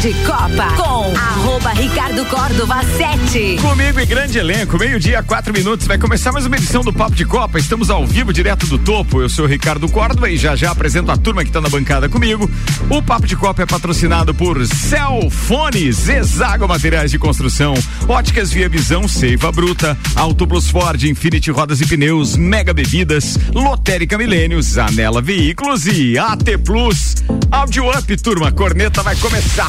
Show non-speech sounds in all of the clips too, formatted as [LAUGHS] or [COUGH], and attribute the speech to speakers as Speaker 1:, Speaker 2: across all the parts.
Speaker 1: de Copa com arroba Ricardo Córdova 7.
Speaker 2: Comigo e grande elenco, meio-dia, quatro minutos. Vai começar mais uma edição do Papo de Copa. Estamos ao vivo, direto do topo. Eu sou o Ricardo Córdova e já já apresento a turma que está na bancada comigo. O Papo de Copa é patrocinado por Celfones, Exago Materiais de Construção, Óticas Via Visão, Seiva Bruta, Autobus Ford, Infinity Rodas e Pneus, Mega Bebidas, Lotérica Milênios, Anela Veículos e AT Plus. Audio Up, turma, corneta vai começar.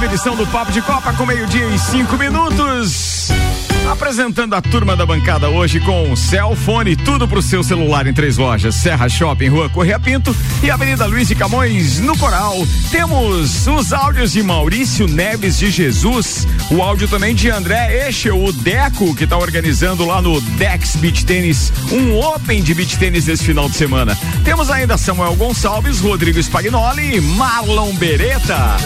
Speaker 2: Uma edição do Papo de Copa com meio-dia e cinco minutos. Apresentando a turma da bancada hoje com Cellfone, tudo pro seu celular em três lojas: Serra Shopping, Rua Correia Pinto e Avenida Luiz de Camões, no Coral. Temos os áudios de Maurício Neves de Jesus, o áudio também de André Echel, o Deco, que tá organizando lá no Dex Beach Tênis, um Open de Beach Tênis esse final de semana. Temos ainda Samuel Gonçalves, Rodrigo Spagnoli e Marlon Beretta.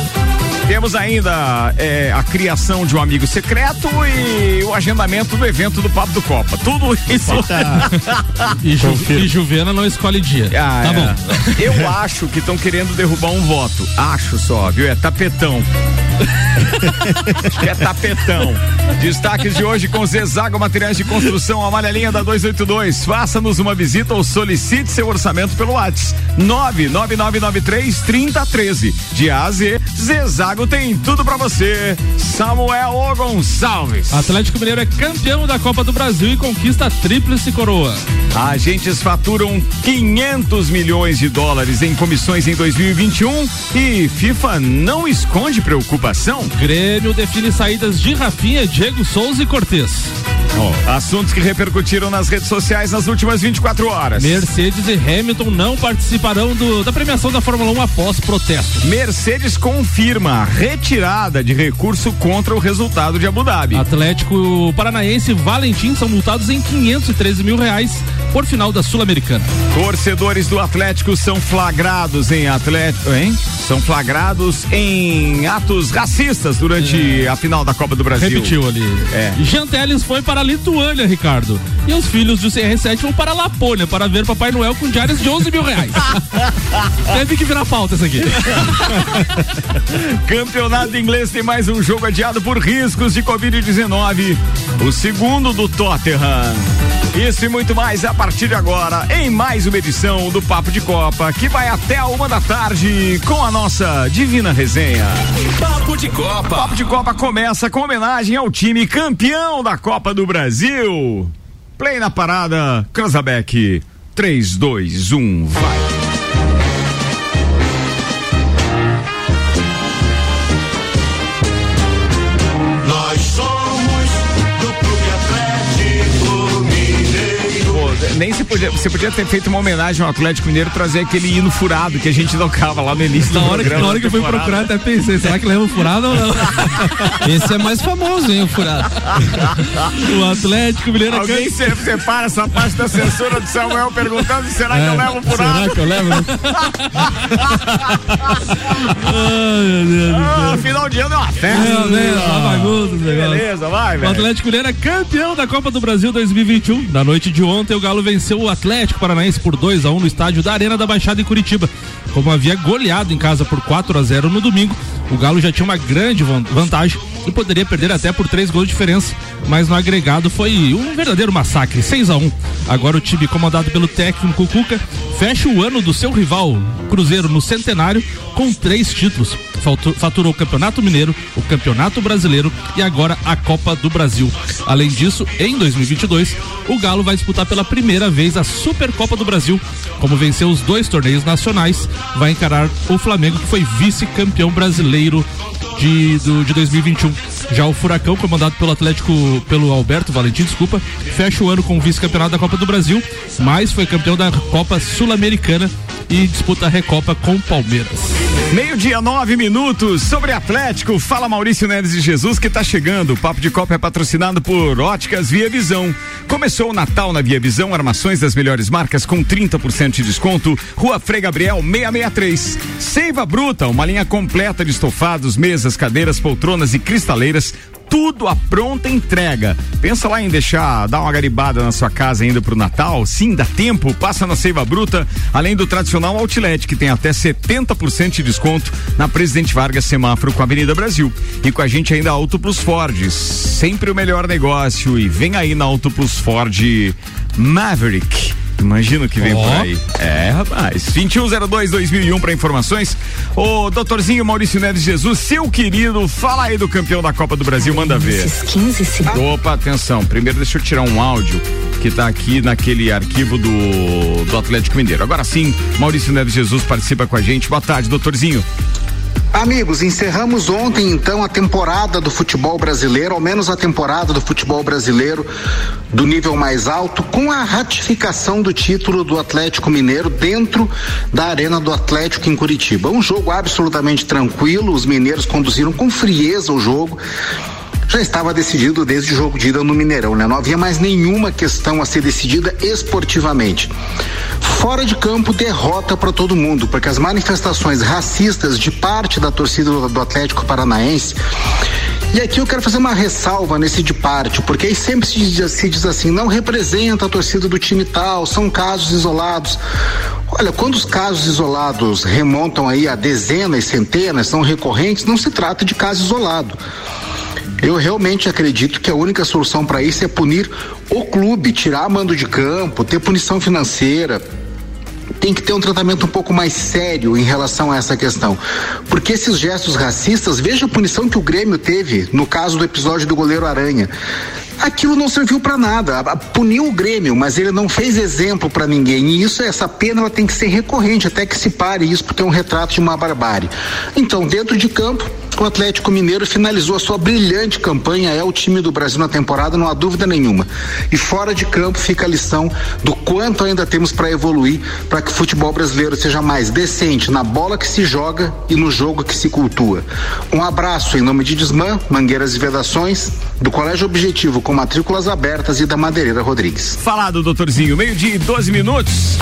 Speaker 2: Temos ainda é, a criação de um amigo secreto e o agendamento do evento do Papo do Copa. Tudo isso.
Speaker 3: E, Ju, e Juvena não escolhe dia.
Speaker 2: Ah,
Speaker 3: tá
Speaker 2: é.
Speaker 3: bom.
Speaker 2: Eu acho que estão querendo derrubar um voto. Acho só, viu? É tapetão. É tapetão. Destaques de hoje com Zezago Materiais de Construção, amarelinha da 282. Faça-nos uma visita ou solicite seu orçamento pelo WhatsApp. 99993 3013. De A a Z, Zezago tem tudo pra você. Samuel O Gonçalves.
Speaker 3: Atlético Mineiro é campeão da Copa do Brasil e conquista a tríplice coroa.
Speaker 2: Agentes faturam 500 milhões de dólares em comissões em 2021 e FIFA não esconde preocupação.
Speaker 3: Grêmio define saídas de Rafinha, Diego Souza e Cortez.
Speaker 2: Assuntos que repercutiram nas redes sociais nas últimas 24 horas.
Speaker 3: Mercedes e Hamilton não participarão do- da premiação da Fórmula 1 após protesto.
Speaker 2: Mercedes confirma retirada de recurso contra o resultado de Abu Dhabi.
Speaker 3: Atlético Paranaense e Valentim são multados em 513 mil reais por final da Sul-Americana.
Speaker 2: Torcedores do Atlético são flagrados em Atlético, hein? São flagrados em atos racistas durante a final da Copa do Brasil.
Speaker 3: Repetiu ali.
Speaker 2: É.
Speaker 3: Jean Teles foi para a Lituânia, Ricardo. E os filhos do CR7 vão para a Lapônia para ver Papai Noel com diárias de 11 mil reais. [LAUGHS] Teve que virar pauta essa aqui. [LAUGHS]
Speaker 2: Campeonato inglês tem mais um jogo adiado por riscos de Covid-19. O segundo do Tottenham. Isso e muito mais a partir de agora, em mais uma edição do Papo de Copa, que vai até a uma da tarde com a nossa divina resenha.
Speaker 4: Papo de Copa.
Speaker 2: Papo de Copa começa com homenagem ao time campeão da Copa do Brasil. Play na parada, Cranzabeck. 3, 2, 1, vai. Nem se podia, você podia ter feito uma homenagem ao Atlético Mineiro, trazer aquele hino furado que a gente tocava lá no início
Speaker 3: Na
Speaker 2: do
Speaker 3: hora, que,
Speaker 2: programa.
Speaker 3: na hora que eu fui procurar, até pensei, será que leva um furado ou não?
Speaker 5: Esse é mais famoso, hein, o furado.
Speaker 3: o Atlético Mineiro é
Speaker 2: Alguém se- separa essa parte da censura do Samuel perguntando será que eu levo um furado?
Speaker 3: Será que eu levo? [LAUGHS] Ai, meu Deus do céu.
Speaker 2: Ah, final de ano é uma festa.
Speaker 3: Meu Deus, uma bagunça.
Speaker 2: Beleza, vai,
Speaker 3: O
Speaker 2: velho.
Speaker 3: Atlético Mineiro é campeão da Copa do Brasil 2021. Na noite de ontem, o Galo venceu o Atlético Paranaense por 2 a 1 no estádio da Arena da Baixada em Curitiba. Como havia goleado em casa por 4 a 0 no domingo, o Galo já tinha uma grande van- vantagem e poderia perder até por três gols de diferença, mas no agregado foi um verdadeiro massacre, 6 a 1 Agora o time comandado pelo técnico Cuca fecha o ano do seu rival Cruzeiro no centenário com três títulos. Faturou o Campeonato Mineiro, o Campeonato Brasileiro e agora a Copa do Brasil. Além disso, em 2022, o Galo vai disputar pela primeira vez a Supercopa do Brasil. Como venceu os dois torneios nacionais, vai encarar o Flamengo, que foi vice-campeão brasileiro de, do- de 2021. Já o Furacão, comandado pelo Atlético, pelo Alberto Valentim, desculpa, fecha o ano com o vice-campeonato da Copa do Brasil, mas foi campeão da Copa Sul-Americana e disputa a Recopa com Palmeiras.
Speaker 2: Meio-dia, nove minutos. Sobre Atlético, fala Maurício Neves de Jesus que está chegando. O Papo de Copa é patrocinado por Óticas Via Visão. Começou o Natal na Via Visão, armações das melhores marcas com 30% de desconto. Rua Frei Gabriel 663. Seiva Bruta, uma linha completa de estofados, mesas, cadeiras, poltronas e cristaleiras tudo à pronta entrega. Pensa lá em deixar, dar uma garibada na sua casa ainda pro Natal? Sim, dá tempo. Passa na Seiva Bruta, além do tradicional Outlet, que tem até 70% de desconto na Presidente Vargas Semáforo com a Avenida Brasil. E com a gente ainda a Auto Plus Ford, sempre o melhor negócio. E vem aí na Auto Plus Ford Maverick. Imagina o que vem
Speaker 3: Ó.
Speaker 2: por aí. É, rapaz. 2102-2001 para informações. Ô, doutorzinho Maurício Neves Jesus, seu querido, fala aí do campeão da Copa do Brasil, manda ver.
Speaker 1: Esses 15 segundos.
Speaker 2: Opa, atenção. Primeiro deixa eu tirar um áudio que tá aqui naquele arquivo do, do Atlético Mineiro. Agora sim, Maurício Neves Jesus participa com a gente. Boa tarde, doutorzinho.
Speaker 6: Amigos, encerramos ontem então a temporada do futebol brasileiro, ao menos a temporada do futebol brasileiro do nível mais alto, com a ratificação do título do Atlético Mineiro dentro da Arena do Atlético em Curitiba. Um jogo absolutamente tranquilo, os mineiros conduziram com frieza o jogo. Já estava decidido desde o jogo de ida no Mineirão, né? Não havia mais nenhuma questão a ser decidida esportivamente. Fora de campo, derrota para todo mundo, porque as manifestações racistas de parte da torcida do, Atlético Paranaense. E aqui eu quero fazer uma ressalva nesse de parte, porque aí sempre se diz, se diz assim, não representa a torcida do time tal, são casos isolados. Olha, quando os casos isolados remontam aí a dezenas, centenas, são recorrentes, não se trata de caso isolado. Eu realmente acredito que a única solução para isso é punir o clube, tirar mando de campo, ter punição financeira. Tem que ter um tratamento um pouco mais sério em relação a essa questão. Porque esses gestos racistas, veja a punição que o Grêmio teve no caso do episódio do goleiro Aranha. Aquilo não serviu para nada. Puniu o Grêmio, mas ele não fez exemplo para ninguém. E isso, essa pena, ela tem que ser recorrente até que se pare isso, porque é um retrato de uma barbárie. Então, dentro de campo, o Atlético Mineiro finalizou a sua brilhante campanha, é o time do Brasil na temporada, não há dúvida nenhuma. E fora de campo fica a lição do quanto ainda temos para evoluir para que o futebol brasileiro seja mais decente na bola que se joga e no jogo que se cultua. Um abraço em nome de Desmã, Mangueiras e Vedações, do Colégio Objetivo com matrículas abertas e da Madeireira Rodrigues.
Speaker 2: Falado, doutorzinho. Meio-dia e 12 minutos.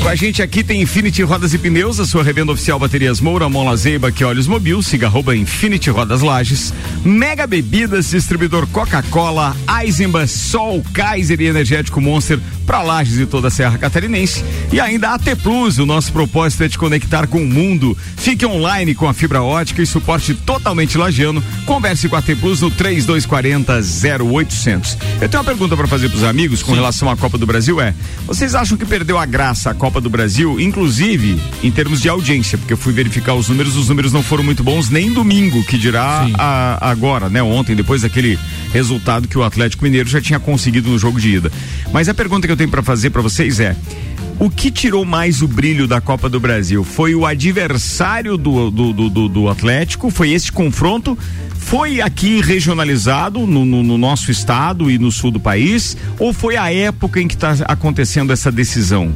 Speaker 2: Com a gente aqui tem Infinity Rodas e Pneus, a sua revenda oficial Baterias Moura, Mola Zeiba, que olhos mobil, siga arroba Infinity Rodas Lages, Mega Bebidas, distribuidor Coca-Cola, Eisenbahn, Sol, Kaiser e Energético Monster para Lages e toda a Serra Catarinense. E ainda AT Plus, o nosso propósito é te conectar com o mundo. Fique online com a fibra ótica e suporte totalmente lagiano. Converse com a AT Plus no 3240 0800. Eu tenho uma pergunta para fazer para os amigos com relação à Copa do Brasil é: vocês acham que perdeu a graça a Copa do Brasil, inclusive em termos de audiência? Porque eu fui verificar os números, os números não foram muito bons nem domingo, que dirá a- agora, né? Ontem, depois daquele resultado que o Atlético Mineiro já tinha conseguido no jogo de ida. Mas a pergunta que eu tenho para fazer para vocês é: o que tirou mais o brilho da Copa do Brasil? Foi o adversário do, do, do, do- do Atlético? Foi este confronto? Foi aqui regionalizado no, no- no nosso estado e no sul do país? Ou foi a época em que está acontecendo essa decisão?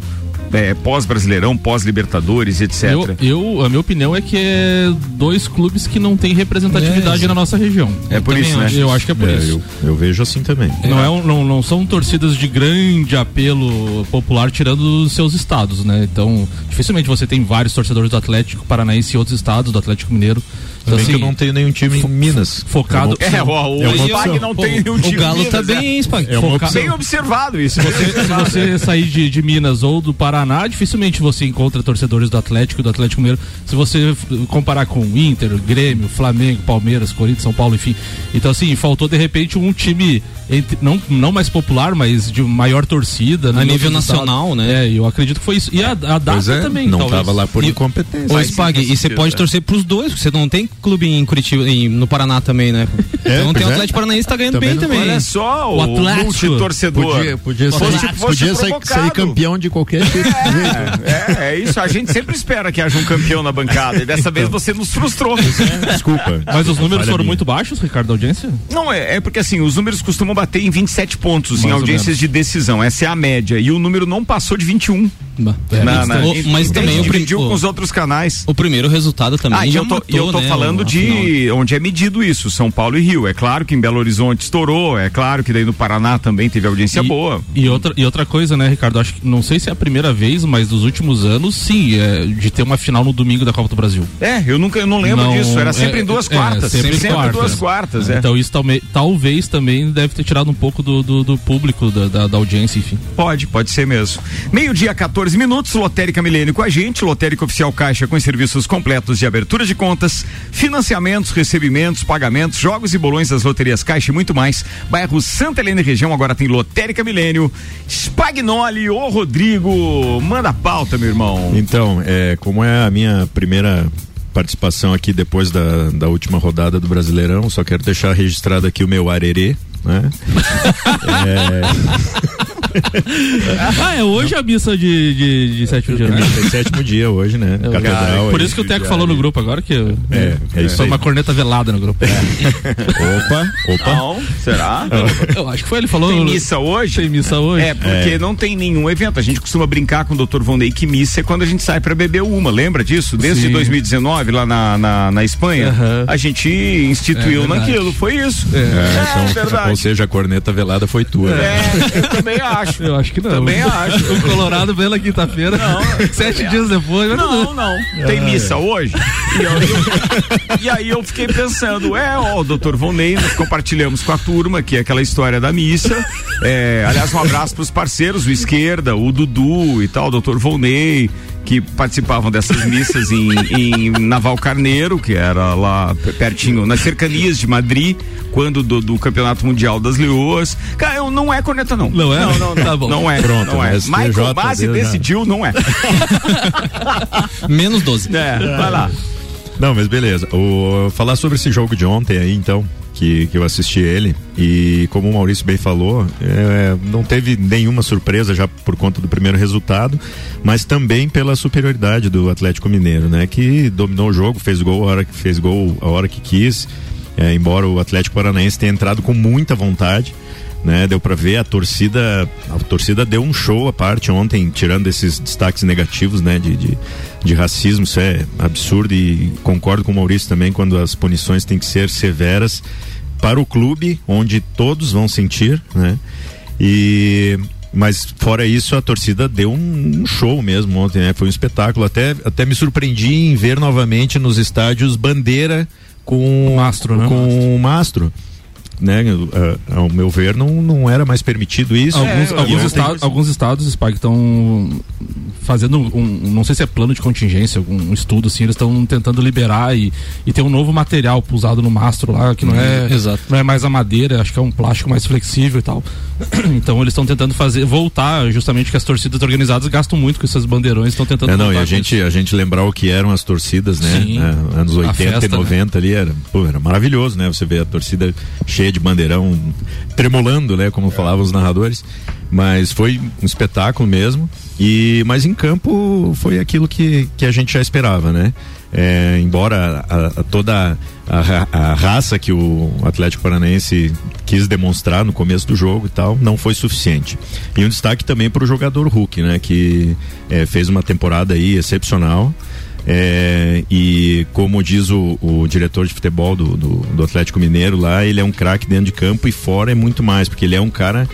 Speaker 2: É, pós-Brasileirão, pós-Libertadores, etc.
Speaker 3: Eu, eu- a minha opinião é que é dois clubes que não têm representatividade
Speaker 5: É,
Speaker 3: na nossa região.
Speaker 2: É por
Speaker 3: Também
Speaker 2: isso, né?
Speaker 3: Eu acho que é por
Speaker 7: É,
Speaker 3: isso.
Speaker 7: eu, eu vejo assim também.
Speaker 3: Não, é um- não, não são torcidas de grande apelo popular tirando os seus estados, né? Então, dificilmente você tem vários torcedores do Atlético Paranaense e outros estados, do Atlético Mineiro. Então,
Speaker 7: Também que
Speaker 3: assim,
Speaker 7: eu não tenho nenhum time em Minas.
Speaker 3: focado.
Speaker 2: É, ó, o
Speaker 7: É
Speaker 2: Spag não tem nenhum
Speaker 5: O
Speaker 2: time
Speaker 5: Galo
Speaker 2: Minas,
Speaker 5: tá
Speaker 2: é.
Speaker 5: bem, hein, Spag?
Speaker 7: É
Speaker 3: Foca-.
Speaker 2: Bem observado isso.
Speaker 3: Se você sair de, de Minas ou do Paraná, dificilmente você encontra torcedores do Atlético e do Atlético Mineiro. Se você comparar com Inter, Grêmio, Flamengo, Palmeiras, Corinthians, São Paulo, enfim. Então, assim, faltou de repente um time entre- não, não mais popular, mas de maior torcida. né,
Speaker 5: A nível nacional, né?
Speaker 3: É, eu acredito que foi isso. E a, a data
Speaker 7: é,
Speaker 3: também,
Speaker 7: não
Speaker 3: talvez.
Speaker 7: tava lá por
Speaker 5: E-
Speaker 7: incompetência.
Speaker 5: Ô, Spag, e você pode
Speaker 2: é.
Speaker 5: torcer pros dois, você não tem clube em Curitiba, em- no Paraná também, né?
Speaker 7: É,
Speaker 5: então tem o
Speaker 7: é.
Speaker 5: Atlético Paranaense tá ganhando
Speaker 7: Também
Speaker 5: bem
Speaker 7: não-
Speaker 5: também.
Speaker 2: Olha só, o,
Speaker 3: O Atlético.
Speaker 2: multitorcedor.
Speaker 7: Podia, podia,
Speaker 2: Fosse-
Speaker 7: sair,
Speaker 2: fosse
Speaker 7: podia sair, sair campeão de qualquer jeito. [LAUGHS]
Speaker 2: É, é isso. A gente sempre espera que haja um campeão na bancada. E dessa vez você nos frustrou.
Speaker 7: Desculpa.
Speaker 3: Mas os números foram
Speaker 7: minha.
Speaker 3: muito baixos, Ricardo, da audiência?
Speaker 2: Não, é, é porque assim, os números costumam bater em 27 pontos em
Speaker 3: Mais ou
Speaker 2: audiências de decisão. Essa é a média. E o número não passou de 21.
Speaker 5: É,
Speaker 2: na, na,
Speaker 5: o- mas também o,
Speaker 2: dividiu
Speaker 5: o-
Speaker 2: com os outros canais.
Speaker 5: o primeiro resultado também
Speaker 2: Ah, e eu tô,
Speaker 5: matou,
Speaker 2: eu tô
Speaker 5: né,
Speaker 2: falando de
Speaker 5: final.
Speaker 2: onde é medido isso, São Paulo e Rio. É claro que em Belo Horizonte estourou, é claro que daí no Paraná também teve audiência
Speaker 3: e,
Speaker 2: boa.
Speaker 3: E outra, e outra coisa, né, Ricardo? Acho que não sei se é a primeira vez, mas dos últimos anos, sim, é, de ter uma final no domingo da Copa do Brasil.
Speaker 2: É, eu nunca, eu não lembro
Speaker 3: Não,
Speaker 2: disso. Era sempre
Speaker 3: é,
Speaker 2: em duas
Speaker 3: é,
Speaker 2: quartas.
Speaker 3: sempre
Speaker 2: sempre
Speaker 3: quarta.
Speaker 2: duas quartas, é.
Speaker 3: Então isso talme- talvez também deve ter tirado um pouco do, do, do público, da, da, da audiência, enfim.
Speaker 2: Pode, pode ser mesmo. Meio-dia, 14 minutos, Lotérica Milênio com a gente, Lotérica Oficial Caixa com os serviços completos de abertura de contas, financiamentos, recebimentos, pagamentos, jogos e bolões das loterias Caixa e muito mais. Bairro Santa Helena e região agora tem Lotérica Milênio. Spagnoli, ô Rodrigo, manda a pauta, meu irmão.
Speaker 7: Então, é, como é a minha primeira participação aqui depois da, da última rodada do Brasileirão, só quero deixar registrado aqui o meu arerê, né? [LAUGHS] [LAUGHS]
Speaker 3: ah, é hoje a missa de, de, de sétimo dia, né?
Speaker 7: É sétimo dia hoje, né? Catedral.
Speaker 3: Por
Speaker 7: aí.
Speaker 3: isso que o Teco falou no grupo agora que
Speaker 7: É, é isso
Speaker 3: foi
Speaker 7: aí.
Speaker 3: uma corneta velada no grupo.
Speaker 7: Opa, opa.
Speaker 2: Não, será?
Speaker 3: Eu acho que foi, ele falou.
Speaker 2: Tem missa hoje?
Speaker 3: Tem missa hoje.
Speaker 2: É, porque
Speaker 7: É.
Speaker 2: não tem nenhum evento. A gente costuma brincar com o Dr. Vonei que missa é quando a gente sai pra beber uma, lembra disso? Desde
Speaker 3: Sim.
Speaker 2: 2019, lá na, na, na Espanha,
Speaker 3: Aham.
Speaker 2: a gente instituiu
Speaker 3: É
Speaker 2: naquilo, foi isso.
Speaker 7: É,
Speaker 2: É,
Speaker 7: então,
Speaker 2: verdade.
Speaker 7: ou seja, a corneta velada foi tua. né?
Speaker 2: É, eu também acho.
Speaker 3: Eu acho que não.
Speaker 2: Também [LAUGHS] acho.
Speaker 3: O Colorado na quinta-feira, sete dias depois.
Speaker 2: Não, não. Tem missa hoje? E, eu- eu- e aí eu fiquei pensando, é, ó, o doutor Vonei, nós compartilhamos com a turma, que é aquela história da missa. É, aliás, um abraço pros parceiros, o Esquerda, o Dudu e tal, o doutor Volney, que participavam dessas missas em, em Naval Carneiro, que era lá pertinho, nas cercanias de Madrid, quando do, do Campeonato Mundial das Leoas. Cara, eu, não é corneta, não.
Speaker 3: Não é?
Speaker 2: Não, não.
Speaker 3: Tá bom.
Speaker 2: Não é.
Speaker 7: Pronto,
Speaker 2: não é.
Speaker 7: mas
Speaker 2: Michael Base
Speaker 7: deu já.
Speaker 2: decidiu, não é. [LAUGHS]
Speaker 5: Menos 12.
Speaker 2: É, vai lá.
Speaker 7: Não, mas beleza. O, falar sobre esse jogo de ontem aí, então, que, que eu assisti ele, e como o Maurício bem falou, é, não teve nenhuma surpresa já por conta do primeiro resultado, mas também pela superioridade do Atlético Mineiro, né? Que dominou o jogo, fez gol a hora que fez gol a hora que quis, é, embora o Atlético Paranaense tenha entrado com muita vontade. Né, deu para ver a torcida, a torcida deu um show à parte ontem, tirando esses destaques negativos, né, de, de, de racismo, isso é absurdo e concordo com o Maurício também quando as punições têm que ser severas para o clube, onde todos vão sentir, né, e mas fora isso a torcida deu um, um show mesmo ontem, né, foi um espetáculo, até até me surpreendi em ver novamente nos estádios bandeira com
Speaker 3: Mastro, né?
Speaker 7: com mastro né, a- ao meu ver, não, não era mais permitido isso.
Speaker 3: Alguns,
Speaker 2: É,
Speaker 3: alguns, estados, alguns estados, Spike, estão fazendo um, não sei se é plano de contingência, algum um estudo assim, eles estão tentando liberar e, e ter um novo material usado no mastro lá, que não é,
Speaker 5: exato.
Speaker 3: não é mais a madeira, acho que é um plástico mais flexível e tal. [CLEARS THROAT] Então eles estão tentando fazer, voltar justamente que as torcidas organizadas gastam muito com esses bandeirões, estão tentando
Speaker 7: É, não, e a gente, a gente lembrar o que eram as torcidas, né?
Speaker 3: Sim.
Speaker 7: É, anos 80
Speaker 3: festa,
Speaker 7: e 90 ali, era, pô, era maravilhoso, né? Você vê a torcida cheia de bandeirão, tremolando, né? Como falavam os narradores. Mas foi um espetáculo mesmo. E, mas em campo foi aquilo que, que a gente já esperava, né? É, embora a- a- toda a, a raça que o Atlético Paranaense quis demonstrar no começo do jogo e tal, não foi suficiente. E um destaque também para o jogador Hulk, né? Que é, fez uma temporada aí excepcional. É, e como diz o, o diretor de futebol do, do, do Atlético Mineiro lá, ele é um craque dentro de campo e fora é muito mais, porque ele é um cara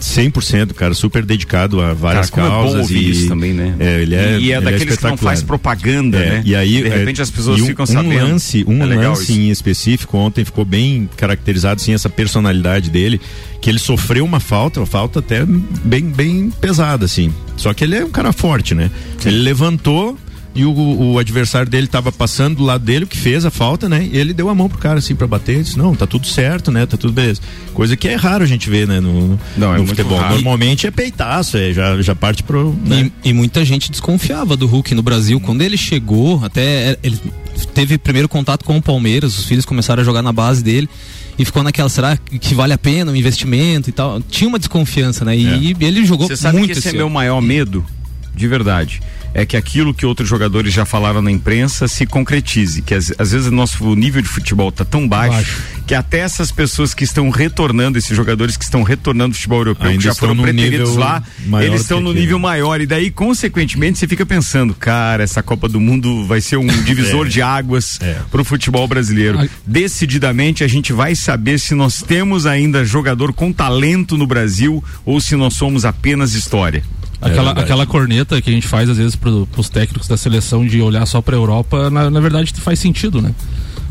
Speaker 7: 100%, cara, super dedicado a várias
Speaker 2: Cara, é
Speaker 7: causas
Speaker 2: ouvir
Speaker 7: e
Speaker 2: isso também, né?
Speaker 7: É, ele é,
Speaker 2: e é
Speaker 7: ele
Speaker 2: daqueles que não faz propaganda,
Speaker 7: É,
Speaker 2: né?
Speaker 7: E aí,
Speaker 2: de repente
Speaker 7: é,
Speaker 2: as pessoas
Speaker 7: um,
Speaker 2: ficam
Speaker 7: um
Speaker 2: sabendo.
Speaker 7: lance, um
Speaker 2: É legal
Speaker 7: lance
Speaker 2: isso.
Speaker 7: em específico ontem ficou bem caracterizado assim essa personalidade dele, que ele sofreu uma falta, uma falta até bem bem pesada assim. Só que ele é um cara forte, né? Ele levantou e o, o adversário dele estava passando do lado dele, o que fez a falta, né? E ele deu a mão pro cara assim para bater, disse: "Não, tá tudo certo, né? Tá tudo beleza". Coisa que é raro a gente ver, né, no,
Speaker 2: Não, é
Speaker 7: no
Speaker 2: muito
Speaker 7: futebol.
Speaker 2: raro.
Speaker 7: Normalmente é peitaço, é, já já parte pro, né?
Speaker 5: E, e muita gente desconfiava do Hulk no Brasil. Quando ele chegou, até é, ele, teve primeiro contato com o Palmeiras, os filhos começaram a jogar na base dele e ficou naquela, será que vale a pena o investimento e tal? Tinha uma desconfiança, né? E ele jogou
Speaker 2: Você sabe
Speaker 5: muito
Speaker 2: que esse é
Speaker 5: esse
Speaker 2: meu maior medo, de verdade. É que aquilo que outros jogadores já falaram na imprensa se concretize. Que às, às vezes o nosso nível de futebol tá tão baixo,
Speaker 3: Baixo.
Speaker 2: que até essas pessoas que estão retornando, esses jogadores que estão retornando ao futebol europeu,
Speaker 7: Ainda
Speaker 2: que já foram preteridos lá, eles
Speaker 7: do
Speaker 2: estão no nível maior. E daí, consequentemente, você fica pensando, cara, essa Copa do Mundo vai ser um [LAUGHS] divisor
Speaker 7: É.
Speaker 2: de águas
Speaker 7: É.
Speaker 2: pro futebol brasileiro.
Speaker 3: Ai.
Speaker 2: Decididamente a gente vai saber se nós temos ainda jogador com talento no Brasil ou se nós somos apenas história.
Speaker 3: Aquela,
Speaker 7: verdade.
Speaker 3: aquela corneta que a gente faz às vezes pro, pros técnicos da seleção de olhar só pra Europa, na, na verdade faz sentido, né?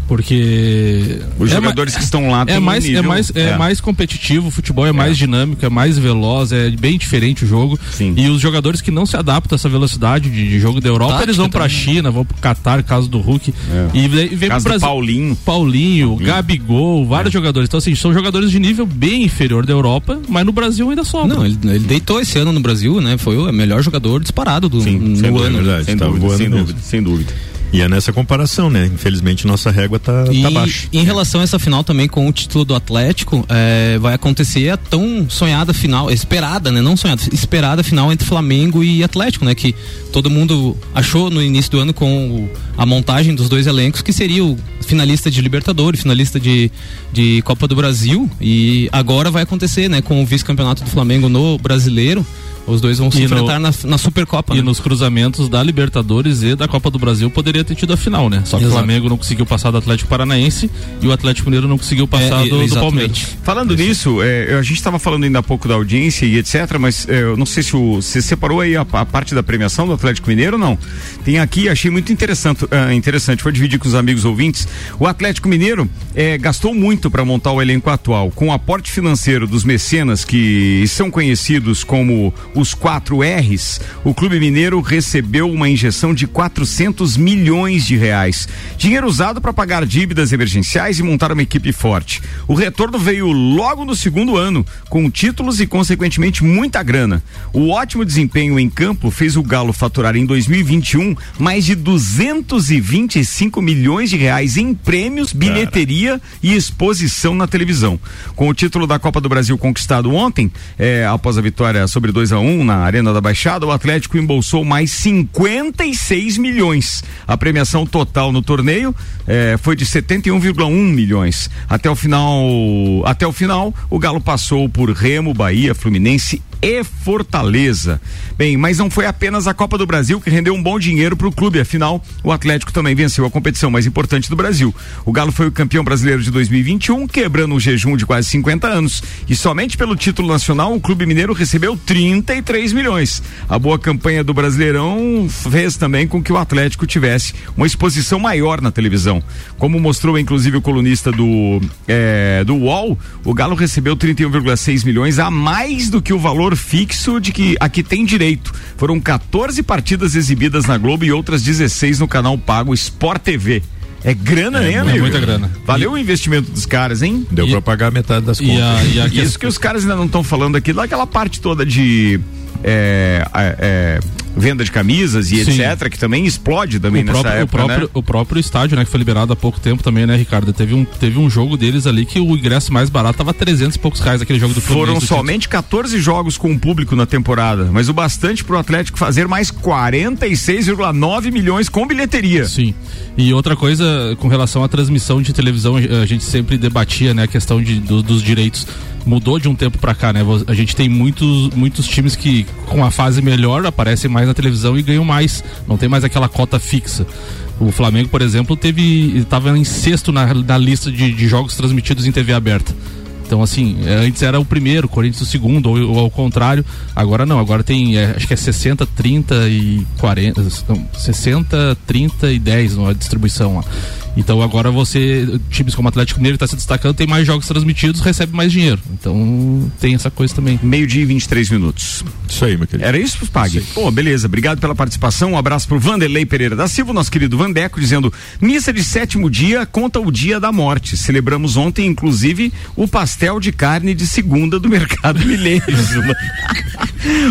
Speaker 3: Porque.
Speaker 2: Os
Speaker 3: é
Speaker 2: jogadores
Speaker 3: ma-
Speaker 2: que estão lá
Speaker 3: é
Speaker 2: um
Speaker 3: mais, é mais é,
Speaker 2: é.
Speaker 3: mais competitivo, o futebol é, mais dinâmico, é mais veloz, é bem diferente o jogo.
Speaker 2: Sim.
Speaker 3: E os jogadores que não se adaptam a essa velocidade de, de jogo da Europa,
Speaker 5: Tática
Speaker 3: eles vão pra
Speaker 5: também, né?
Speaker 3: China, vão pro Catar, caso do Hulk. E, daí vem
Speaker 2: Caso
Speaker 3: pro
Speaker 2: do
Speaker 3: Brasil.
Speaker 2: Paulinho.
Speaker 3: Paulinho, Gabigol, vários jogadores. Então, assim, são jogadores de nível bem inferior da Europa, mas no Brasil ainda sobra.
Speaker 5: Não, ele, ele deitou esse ano no Brasil, né? Foi o melhor jogador disparado do
Speaker 2: Sim,
Speaker 5: no
Speaker 2: sem dúvida,
Speaker 5: ano.
Speaker 7: verdade.
Speaker 2: sem
Speaker 7: tá
Speaker 2: dúvida,
Speaker 7: voando
Speaker 2: sem dúvida, sem dúvida.
Speaker 7: E é nessa comparação, né? Infelizmente nossa régua tá,
Speaker 5: E
Speaker 7: tá baixa.
Speaker 5: em relação a essa final também com o título do Atlético, é, vai acontecer a tão sonhada final, esperada, né? Não sonhada, esperada final entre Flamengo e Atlético, né? Que todo mundo achou no início do ano com a montagem dos dois elencos que seria o finalista de Libertadores, finalista de, de Copa do Brasil e agora vai acontecer, né? Com o vice-campeonato do Flamengo no Brasileiro, os dois vão se
Speaker 3: E no-
Speaker 5: enfrentar na, na Supercopa.
Speaker 3: E
Speaker 5: né?
Speaker 3: nos cruzamentos da Libertadores e da Copa do Brasil poderia ter tido a final, né? Só que
Speaker 5: Exato.
Speaker 3: o Flamengo não conseguiu passar do Atlético Paranaense e o Atlético Mineiro não conseguiu passar
Speaker 5: É,
Speaker 3: do, do. Palmeiras.
Speaker 2: Falando nisso, é, a gente estava falando ainda há pouco da audiência e etc, mas é, eu não sei se o, você separou aí a, a parte da premiação do Atlético Mineiro ou não. Tem aqui, achei muito interessante, ah, interessante, vou dividir com os amigos ouvintes. O Atlético Mineiro é, gastou muito para montar o elenco atual, com o aporte financeiro dos mecenas que são conhecidos como os quatro R's. O Clube Mineiro recebeu uma injeção de 400 milhões de reais, dinheiro usado para pagar dívidas emergenciais e montar uma equipe forte. O retorno veio logo no segundo ano, com títulos e, consequentemente, muita grana. O ótimo desempenho em campo fez o Galo faturar em 2021 mais de 225 milhões de reais em prêmios, bilheteria e exposição na televisão. Com o título da Copa do Brasil conquistado ontem, eh, após a vitória sobre 2 a 1 na Arena da Baixada, o Atlético embolsou mais 56 milhões. A premiação total no torneio eh, foi de 71,1 milhões. Até o final, até o final, o Galo passou por Remo, Bahia, Fluminense e Fortaleza. Bem, mas não foi apenas a Copa do Brasil que rendeu um bom dinheiro para o clube, afinal, o Atlético também venceu a competição mais importante do Brasil. O Galo foi o campeão brasileiro de 2021, quebrando um jejum de quase 50 anos. E somente pelo título nacional, o Clube Mineiro recebeu 33 milhões. A boa campanha do Brasileirão fez também com que o Atlético tivesse uma exposição maior na televisão. Como mostrou inclusive o colunista do, eh, do UOL, o Galo recebeu 31,6 milhões a mais do que o valor fixo de que a que tem direito. Foram 14 partidas exibidas na Globo e outras 16 no canal pago Sport TV. É grana, né,
Speaker 3: é
Speaker 2: amigo?
Speaker 3: muita grana.
Speaker 2: Valeu o investimento dos caras, hein?
Speaker 7: Deu
Speaker 3: E-
Speaker 7: pra pagar metade das
Speaker 3: E
Speaker 7: contas.
Speaker 3: a, e a
Speaker 2: Isso que os caras ainda não estão falando aqui, daquela parte toda de é, é, é, venda de camisas e
Speaker 3: Sim.
Speaker 2: etc, que também explode também
Speaker 3: o
Speaker 2: nessa
Speaker 3: próprio,
Speaker 2: época,
Speaker 3: o, próprio,
Speaker 2: né?
Speaker 3: o próprio estádio, né, que foi liberado há pouco tempo também, né, Ricardo? Teve um, teve um jogo deles ali que o ingresso mais barato tava 300 e poucos reais, aquele jogo do
Speaker 2: Foram
Speaker 3: Fluminense. do título.
Speaker 2: somente 14 jogos com o público na temporada, mas o bastante pro Atlético fazer mais 46,9 milhões com bilheteria.
Speaker 3: Sim. E outra coisa, com relação à transmissão de televisão, a gente sempre debatia, né, a questão de, do- dos direitos. Mudou de um tempo pra cá, né? A gente tem muitos, muitos times que, com a fase melhor, aparecem mais na televisão e ganham mais. Não tem mais aquela cota fixa. O Flamengo, por exemplo, teve. estava em sexto na, na lista de, de jogos transmitidos em TV aberta. Então, assim, é, antes era o primeiro, Corinthians o segundo, ou, ou ao contrário. Agora não, agora tem, é, acho que é 60, 30 e 40. Não, 60, 30 e 10 na distribuição lá. Então agora você, times como Atlético Mineiro está se destacando, tem mais jogos transmitidos, recebe mais dinheiro. Então tem essa coisa também.
Speaker 2: Meio-dia e 23 minutos.
Speaker 7: Isso aí, meu querido.
Speaker 2: Era isso, Pag? Pô, beleza. Obrigado pela participação. Um abraço pro Vanderlei Pereira da Silva, nosso querido Vandeco, dizendo: missa de sétimo dia conta o dia da morte. Celebramos ontem, inclusive, o pastel de carne de segunda do mercado [LAUGHS] Milênios.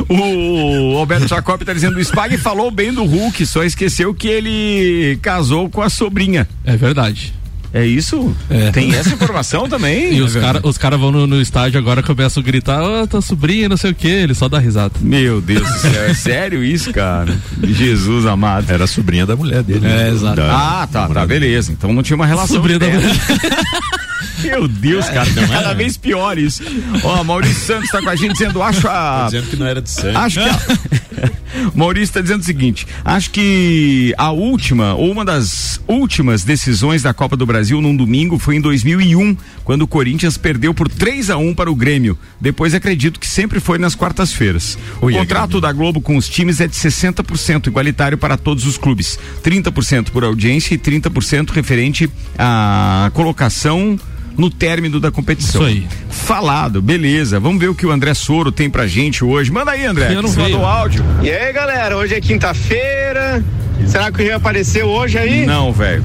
Speaker 2: o Alberto Jacob tá dizendo: o Spag falou bem do Hulk, só esqueceu que ele casou com a sobrinha.
Speaker 3: É verdade.
Speaker 2: É isso?
Speaker 3: É.
Speaker 2: Tem essa informação também? [LAUGHS]
Speaker 3: E os caras os cara vão no, no estádio agora começam a gritar, ô, tua sobrinha, não sei o que, ele só dá risada.
Speaker 2: Meu Deus do céu, é sério isso, cara? Jesus amado.
Speaker 7: Era a sobrinha da mulher dele.
Speaker 5: É,
Speaker 7: né?
Speaker 5: exato.
Speaker 7: Da-
Speaker 2: Ah, tá, tá, beleza. Então não tinha uma relação.
Speaker 3: Sobrinha da
Speaker 2: direta. [LAUGHS] Meu Deus, cara, tá cada vez pior isso. Ó, Maurício Santos tá com a gente dizendo, acho a.
Speaker 7: Dizendo que não era de sangue.
Speaker 2: Acho que. A... [LAUGHS] Maurício está dizendo o seguinte: acho que a última, ou uma das últimas decisões da Copa do Brasil num domingo foi em 2001, quando o Corinthians perdeu por 3 a 1 para o Grêmio. Depois acredito que sempre foi nas quartas-feiras. O
Speaker 7: Oi,
Speaker 2: contrato da Globo com os times é de 60%, igualitário para todos os clubes. 30% por audiência e 30% referente à colocação no término da competição.
Speaker 3: Isso aí.
Speaker 2: Falado, beleza. Vamos ver o que o André Soro tem pra gente hoje. Manda aí, André.
Speaker 3: Rian não veio.
Speaker 2: mandou áudio.
Speaker 8: E aí, galera, hoje é quinta-feira. Será que o Rio apareceu hoje aí?
Speaker 2: Não, velho.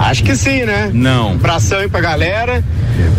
Speaker 8: Acho que sim, né?
Speaker 2: Não.
Speaker 8: Abração aí pra galera.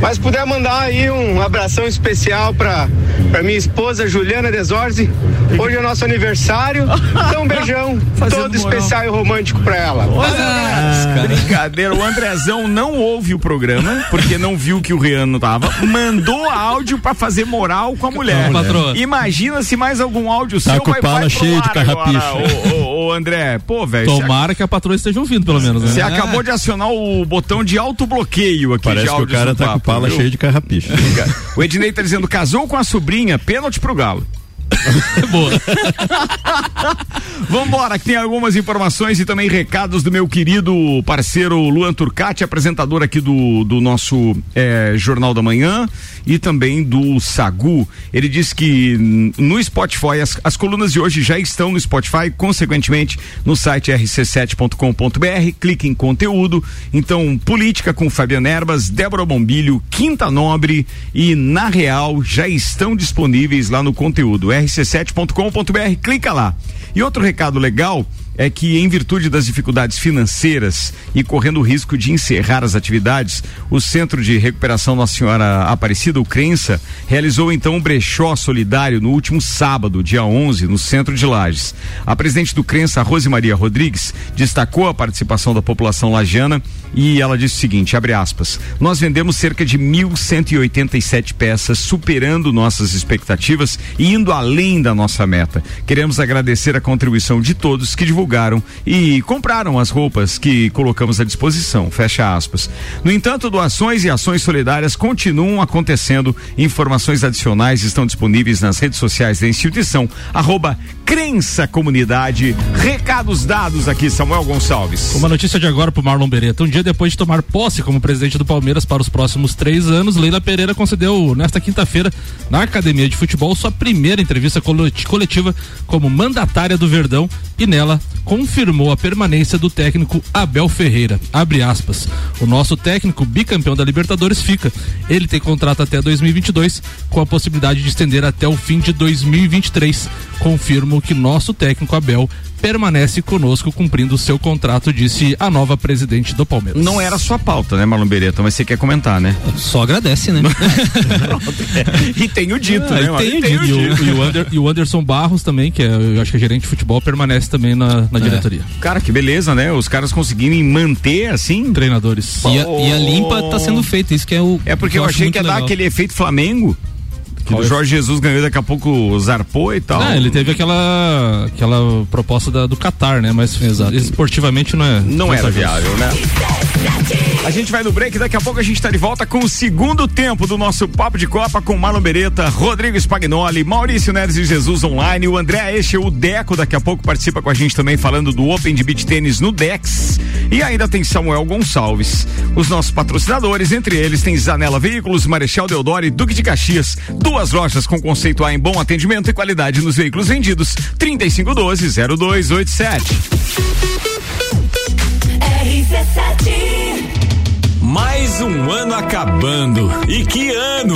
Speaker 8: Mas puder mandar aí um abração especial pra, pra minha esposa Juliana Desorzi. Hoje é nosso aniversário. Então um beijão [LAUGHS]
Speaker 2: Fazendo
Speaker 8: todo
Speaker 2: moral.
Speaker 8: especial e romântico pra ela.
Speaker 2: Ah, brincadeira. O Andrezão não ouve o programa, porque não viu que o Rian não tava. Mandou áudio pra fazer moral com a mulher.
Speaker 3: Não, patroa.
Speaker 2: Imagina se mais algum áudio
Speaker 7: Tá
Speaker 2: seu
Speaker 7: com
Speaker 2: vai, vai pro
Speaker 7: cheia de
Speaker 2: ar
Speaker 7: carrapicho.
Speaker 2: Ô, ô, ô, André, pô, velho.
Speaker 3: Tomara que a patroa esteja ouvindo, pelo menos, né?
Speaker 2: Você acabou de acionar o botão de autobloqueio aqui
Speaker 7: Parece
Speaker 2: de
Speaker 7: que o cara tá com
Speaker 2: papo,
Speaker 7: pala
Speaker 2: viu?
Speaker 7: cheia de carrapicho. [LAUGHS]
Speaker 2: O Ednei tá dizendo, casou com a sobrinha, pênalti pro Galo. [LAUGHS]
Speaker 3: Boa.
Speaker 2: Vambora, que tem algumas informações e também recados do meu querido parceiro Luan Turcati, apresentador aqui do, do nosso eh, Jornal da Manhã e também do Sagu. Ele disse que no Spotify, as, as colunas de hoje já estão no Spotify, consequentemente no site rc7.com.br, clique em conteúdo. Então, política com Fabiano Erbas, Débora Bombilho, Quinta Nobre e Na Real já estão disponíveis lá no conteúdo rc7.com.br, clica lá. E outro recado legal é que, em virtude das dificuldades financeiras e correndo o risco de encerrar as atividades, o Centro de Recuperação Nossa Senhora Aparecida, o Crença, realizou então um brechó solidário no último sábado, dia 11, no centro de Lages. A presidente do Crença, Rose Maria Rodrigues, destacou a participação da população lagiana e ela disse o seguinte, abre aspas, nós vendemos cerca de 1.187 peças, superando nossas expectativas e indo além da nossa meta. Queremos agradecer a contribuição de todos que divulgaram e compraram as roupas que colocamos à disposição, fecha aspas. No entanto, doações e ações solidárias continuam acontecendo. Informações adicionais estão disponíveis nas redes sociais da instituição, arroba Crença Comunidade. Recados dados aqui, Samuel Gonçalves.
Speaker 3: Uma notícia de agora pro Marlon Beretta. Um dia depois de tomar posse como presidente do Palmeiras para os próximos três anos, Leila Pereira concedeu nesta quinta-feira, na Academia de Futebol, sua primeira entrevista coleti- coletiva como mandatária do Verdão e nela confirmou a permanência do técnico Abel Ferreira. Abre aspas. O nosso técnico bicampeão da Libertadores fica. Ele tem contrato até 2022, com a possibilidade de estender até o fim de 2023. Confirmo que nosso técnico Abel permanece conosco cumprindo seu contrato, disse a nova presidente do Palmeiras.
Speaker 2: Não era sua pauta, né, Marlon Beretta? Mas você quer comentar, né?
Speaker 5: Só agradece, né? [LAUGHS]
Speaker 2: e tenho dito,
Speaker 3: Ah,
Speaker 2: né?
Speaker 3: e
Speaker 2: Mas
Speaker 3: tem o
Speaker 2: tenho
Speaker 3: dito. E o- e o Ander- e o Anderson Barros também, que é, eu acho que é gerente de futebol, permanece também na, na diretoria.
Speaker 2: Cara, que beleza, né? Os caras conseguirem manter assim.
Speaker 3: Treinadores.
Speaker 5: E a, e a limpa tá sendo feita, isso que é o.
Speaker 2: É porque
Speaker 5: que
Speaker 2: eu achei que ia dar
Speaker 5: legal.
Speaker 2: aquele efeito Flamengo. Que o Jorge Jesus ganhou daqui a pouco zarpou e tal.
Speaker 3: Não, ele teve aquela aquela proposta da- do Qatar, né? Mas esportivamente não é.
Speaker 2: Não era viável, né? A gente vai no break, daqui a pouco a gente está de volta com o segundo tempo do nosso Papo de Copa com Marlon Beretta, Rodrigo Spagnoli, Maurício Neres e Jesus Online, o André Eixe, o Deco, daqui a pouco participa com a gente também falando do Open de Beach Tênis no Dex. E ainda tem Samuel Gonçalves. Os nossos patrocinadores, entre eles tem Zanela Veículos, Marechal Deodoro e Duque de Caxias. Duas lojas com conceito A em bom atendimento e qualidade nos veículos vendidos. 3512-0287.
Speaker 9: RC7
Speaker 4: Mais um ano acabando. E que ano!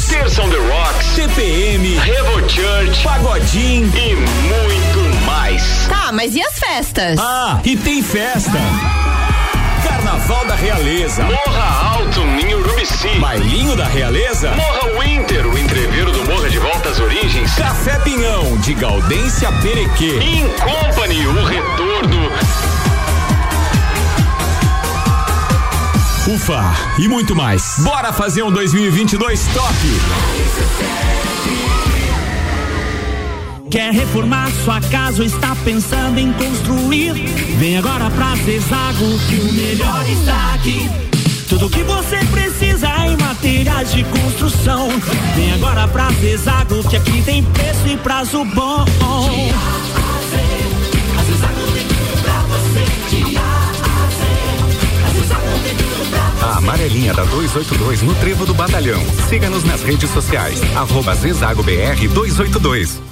Speaker 4: Terça on the Rocks, CPM, Revo Church, Pagodim e muito mais.
Speaker 1: Tá, mas e as festas?
Speaker 4: Ah, e tem festa. Carnaval da Realeza. Morra Alto, em Urubici. Bailinho da Realeza. Morra Winter, o entreveiro do Morra de Volta às Origens. Café Pinhão, de Gaudência Perequê. In Company, o retorno. Ufa, e muito mais. Bora fazer um 2022 top.
Speaker 9: Quer reformar sua casa ou está pensando em construir? Vem agora pra Zezago que o melhor está aqui. Tudo que você precisa em materiais de construção. Vem agora pra Zezago que aqui tem preço e prazo bom.
Speaker 10: A amarelinha da 282 no Trevo do Batalhão. Siga-nos nas redes sociais. Arroba Zezago BR 282.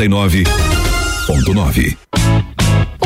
Speaker 11: 89.9.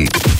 Speaker 12: beat.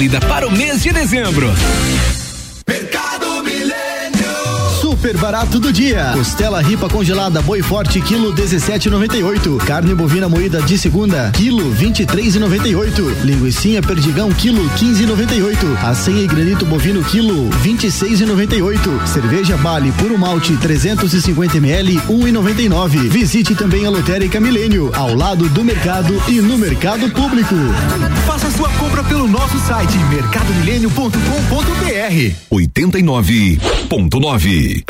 Speaker 13: válida para o mês de dezembro.
Speaker 14: Mercado. Super barato do dia. Costela ripa congelada boi forte quilo 17,98. Carne bovina moída de segunda quilo 23,98. Linguiça perdigão quilo 15,98. Aceia e granito bovino quilo 26,98. Cerveja Bale puro malte 350 ml 1,99. Visite também a Lotérica Milênio ao lado do mercado e no mercado público.
Speaker 12: Faça sua compra pelo nosso site mercadomilênio.com.br
Speaker 11: 89.9
Speaker 15: A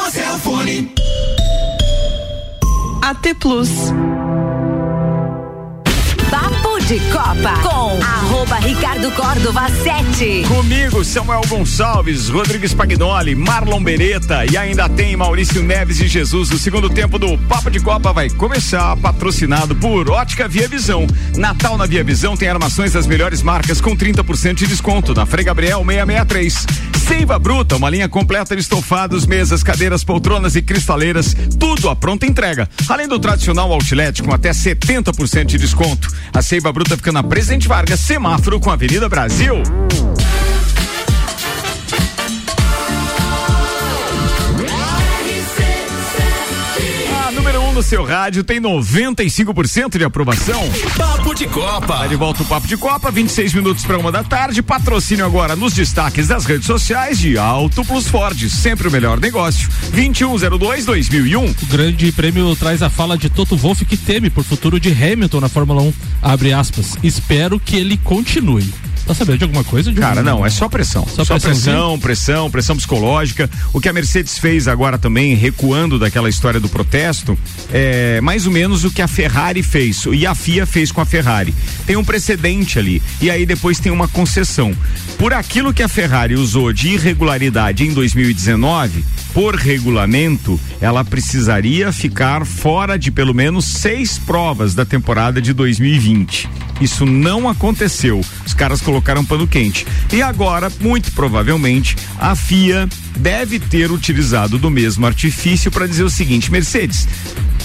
Speaker 16: AT Plus.
Speaker 1: De Copa com arroba Ricardo Córdova 7.
Speaker 2: Comigo, Samuel Gonçalves, Rodrigues Pagnoli, Marlon Beretta e ainda tem Maurício Neves e Jesus. O segundo tempo do Papo de Copa vai começar, patrocinado por Ótica Via Visão. Natal na Via Visão tem armações das melhores marcas com 30% de desconto na Frei Gabriel 663. Seiva Bruta, uma linha completa de estofados, mesas, cadeiras, poltronas e cristaleiras, tudo à pronta entrega. Além do tradicional outlet com até 70% de desconto. A Seiva Bruta fica na Presidente Vargas, semáforo com a Avenida Brasil. No seu rádio tem 95% de aprovação.
Speaker 12: Papo de Copa.
Speaker 2: Tá de volta o Papo de Copa, 26 minutos para uma da tarde. Patrocínio agora nos destaques das redes sociais de Auto Plus Ford. Sempre o melhor negócio. 2102-2001.
Speaker 3: O grande prêmio traz a fala de Toto Wolff que teme por futuro de Hamilton na Fórmula 1. Abre aspas. Espero que ele continue. Tá sabendo de alguma coisa? Diogo?
Speaker 2: Cara, não, é só pressão.
Speaker 3: Só
Speaker 2: Só, pressão, pressão, pressão psicológica. O que a Mercedes fez agora também, recuando daquela história do protesto, é mais ou menos o que a Ferrari fez e a FIA fez com a Ferrari. Tem um precedente ali e aí depois tem uma concessão. Por aquilo que a Ferrari usou de irregularidade em 2019, por regulamento, ela precisaria ficar fora de pelo menos seis provas da temporada de 2020. Isso não aconteceu. Os caras colocaram pano quente. E agora, muito provavelmente, a FIA deve ter utilizado do mesmo artifício para dizer o seguinte: Mercedes,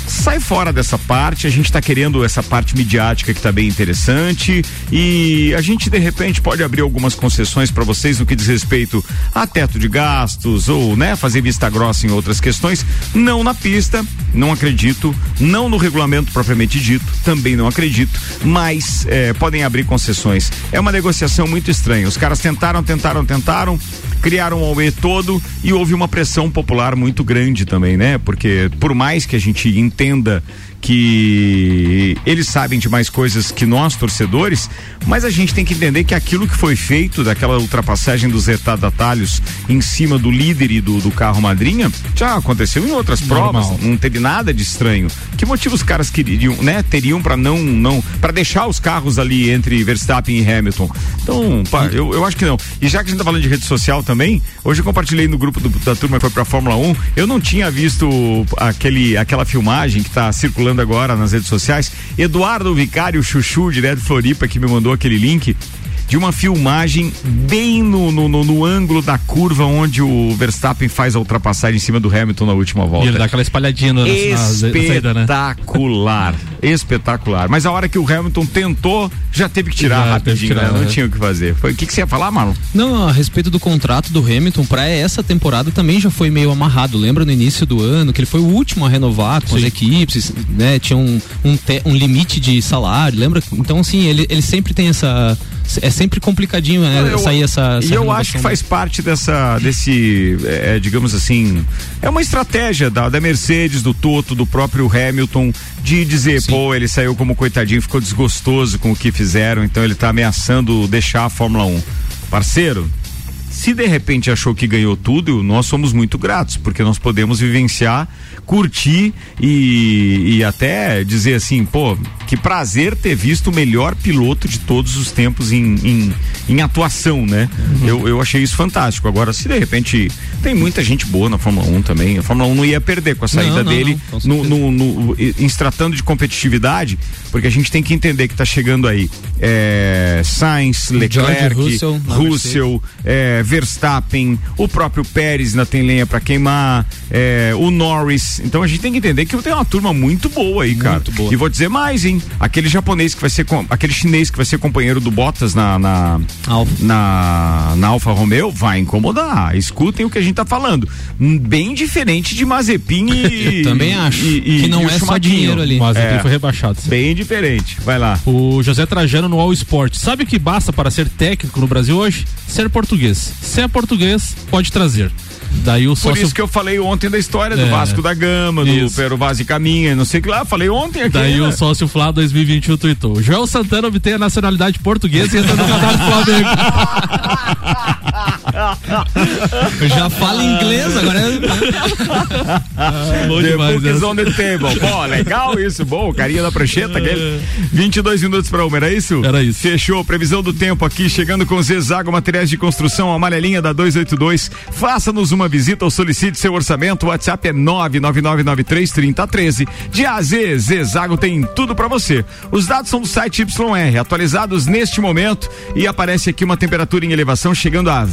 Speaker 2: sai fora dessa parte, a gente está querendo essa parte midiática que está bem interessante e a gente de repente pode abrir algumas concessões para vocês no que diz respeito a teto de gastos ou, né, fazer vista grossa em outras questões, não na pista, não acredito, não no regulamento propriamente dito, também não acredito, mas eh, podem abrir concessões. É uma negociação muito estranha. Os caras tentaram, tentaram, tentaram, criaram o Aue todo e houve uma pressão popular muito grande também, né? Porque por mais que a gente entenda que eles sabem de mais coisas que nós, torcedores, mas a gente tem que entender que aquilo que foi feito daquela ultrapassagem dos retardatários em cima do líder e do, do carro madrinha já aconteceu em outras
Speaker 3: Normal.
Speaker 2: provas, não teve nada de estranho. Que motivo os caras queriam, né? Teriam para não, não, para deixar os carros ali entre Verstappen e Hamilton. Então, pá, eu, eu acho que não. E já que a gente tá falando de rede social também, hoje eu compartilhei no grupo do- da turma que foi pra Fórmula 1, eu não tinha visto aquele, aquela filmagem que tá circulando agora nas redes sociais. Eduardo Vicário Chuchu, direto de Floripa, que me mandou aquele link de uma filmagem bem no, no, no- no ângulo da curva onde o Verstappen faz a ultrapassagem em cima do Hamilton na última volta.
Speaker 3: E ele dá aquela espalhadinha na, na, na saída, né?
Speaker 2: Espetacular, espetacular. Mas a hora que o Hamilton tentou, já teve que tirar
Speaker 5: Já
Speaker 2: rapidinho,
Speaker 5: que tirar,
Speaker 2: né? Não
Speaker 5: né?
Speaker 2: tinha o que fazer. Foi o que, que você ia falar, Marlon?
Speaker 5: Não, a respeito do contrato do Hamilton, para essa temporada também já foi meio amarrado. Lembra no início do ano que ele foi o último a renovar com as equipes, né? Tinha um, um, te- um limite de salário, lembra? Então, assim, ele, ele sempre tem essa. É sempre complicadinho, né?
Speaker 2: Eu-
Speaker 5: sair essa. essa
Speaker 2: e eu acho que faz parte dessa, desse, é, digamos assim, é uma estratégia da, da Mercedes, do Toto, do próprio Hamilton, de dizer, pô, ele saiu como coitadinho, ficou desgostoso com o que fizeram, então ele tá ameaçando deixar a Fórmula 1. Parceiro, se de repente achou que ganhou tudo, nós somos muito gratos, porque nós podemos vivenciar, curtir e, e até dizer assim, pô, que prazer ter visto o melhor piloto de todos os tempos em, em, em atuação, né? Eu, eu achei isso fantástico. Agora, se de repente tem muita gente boa na Fórmula 1 também, a Fórmula 1 não ia perder com a saída
Speaker 5: Não, não,
Speaker 2: dele
Speaker 5: não,
Speaker 2: no, no, no- em se tratando de competitividade, porque a gente tem que entender que tá chegando aí é, Sainz, Leclerc,
Speaker 5: Russell
Speaker 2: Russell, é, Verstappen, o próprio Pérez ainda tem lenha pra queimar, é, o Norris. Então a gente tem que entender que tem uma turma muito boa aí, cara.
Speaker 5: boa.
Speaker 2: E vou dizer mais, hein? Aquele japonês que vai ser, aquele chinês que vai ser companheiro do Bottas na na na, na Alfa Romeo vai incomodar. Escutem o que a gente tá falando. Hum, Bem diferente de Mazepin e [LAUGHS]
Speaker 5: Eu também acho.
Speaker 2: e- e-
Speaker 5: Que não
Speaker 2: e
Speaker 5: é só dinheiro ali.
Speaker 3: Mas
Speaker 2: É.
Speaker 3: foi rebaixado.
Speaker 2: Bem diferente. Vai lá.
Speaker 3: O José Trajano no All Sport. Sabe o que basta para ser técnico no Brasil hoje? Ser português. Se é português, pode trazer. Daí o
Speaker 2: Por
Speaker 3: sócio
Speaker 2: isso que eu falei ontem da história do
Speaker 3: É.
Speaker 2: Vasco da Gama, do
Speaker 3: Isso.
Speaker 2: Pero Vaz e Caminha, não sei o que lá. Falei ontem aqui.
Speaker 3: Daí
Speaker 2: né?
Speaker 3: o sócio Flá 2021 tweetou. Joel Santana obtém a nacionalidade portuguesa e entra no cadastro do Flamengo. [LAUGHS]
Speaker 5: Já fala inglês, agora é. [LAUGHS]
Speaker 3: bom
Speaker 2: The
Speaker 3: demais
Speaker 2: book is
Speaker 3: essa.
Speaker 2: on the table. Bom, legal isso, bom. Carinha da prancheta, aquele. 22 minutos pra uma, era isso?
Speaker 3: Era isso.
Speaker 2: Fechou. Previsão do tempo aqui, chegando com Zezago Materiais de Construção, amarelinha da 282. Faça-nos uma visita ou solicite seu orçamento. O WhatsApp é 999933013. De A a Z, Zezago tem tudo pra você. Os dados são do site YR, atualizados neste momento. E aparece aqui uma temperatura em elevação chegando a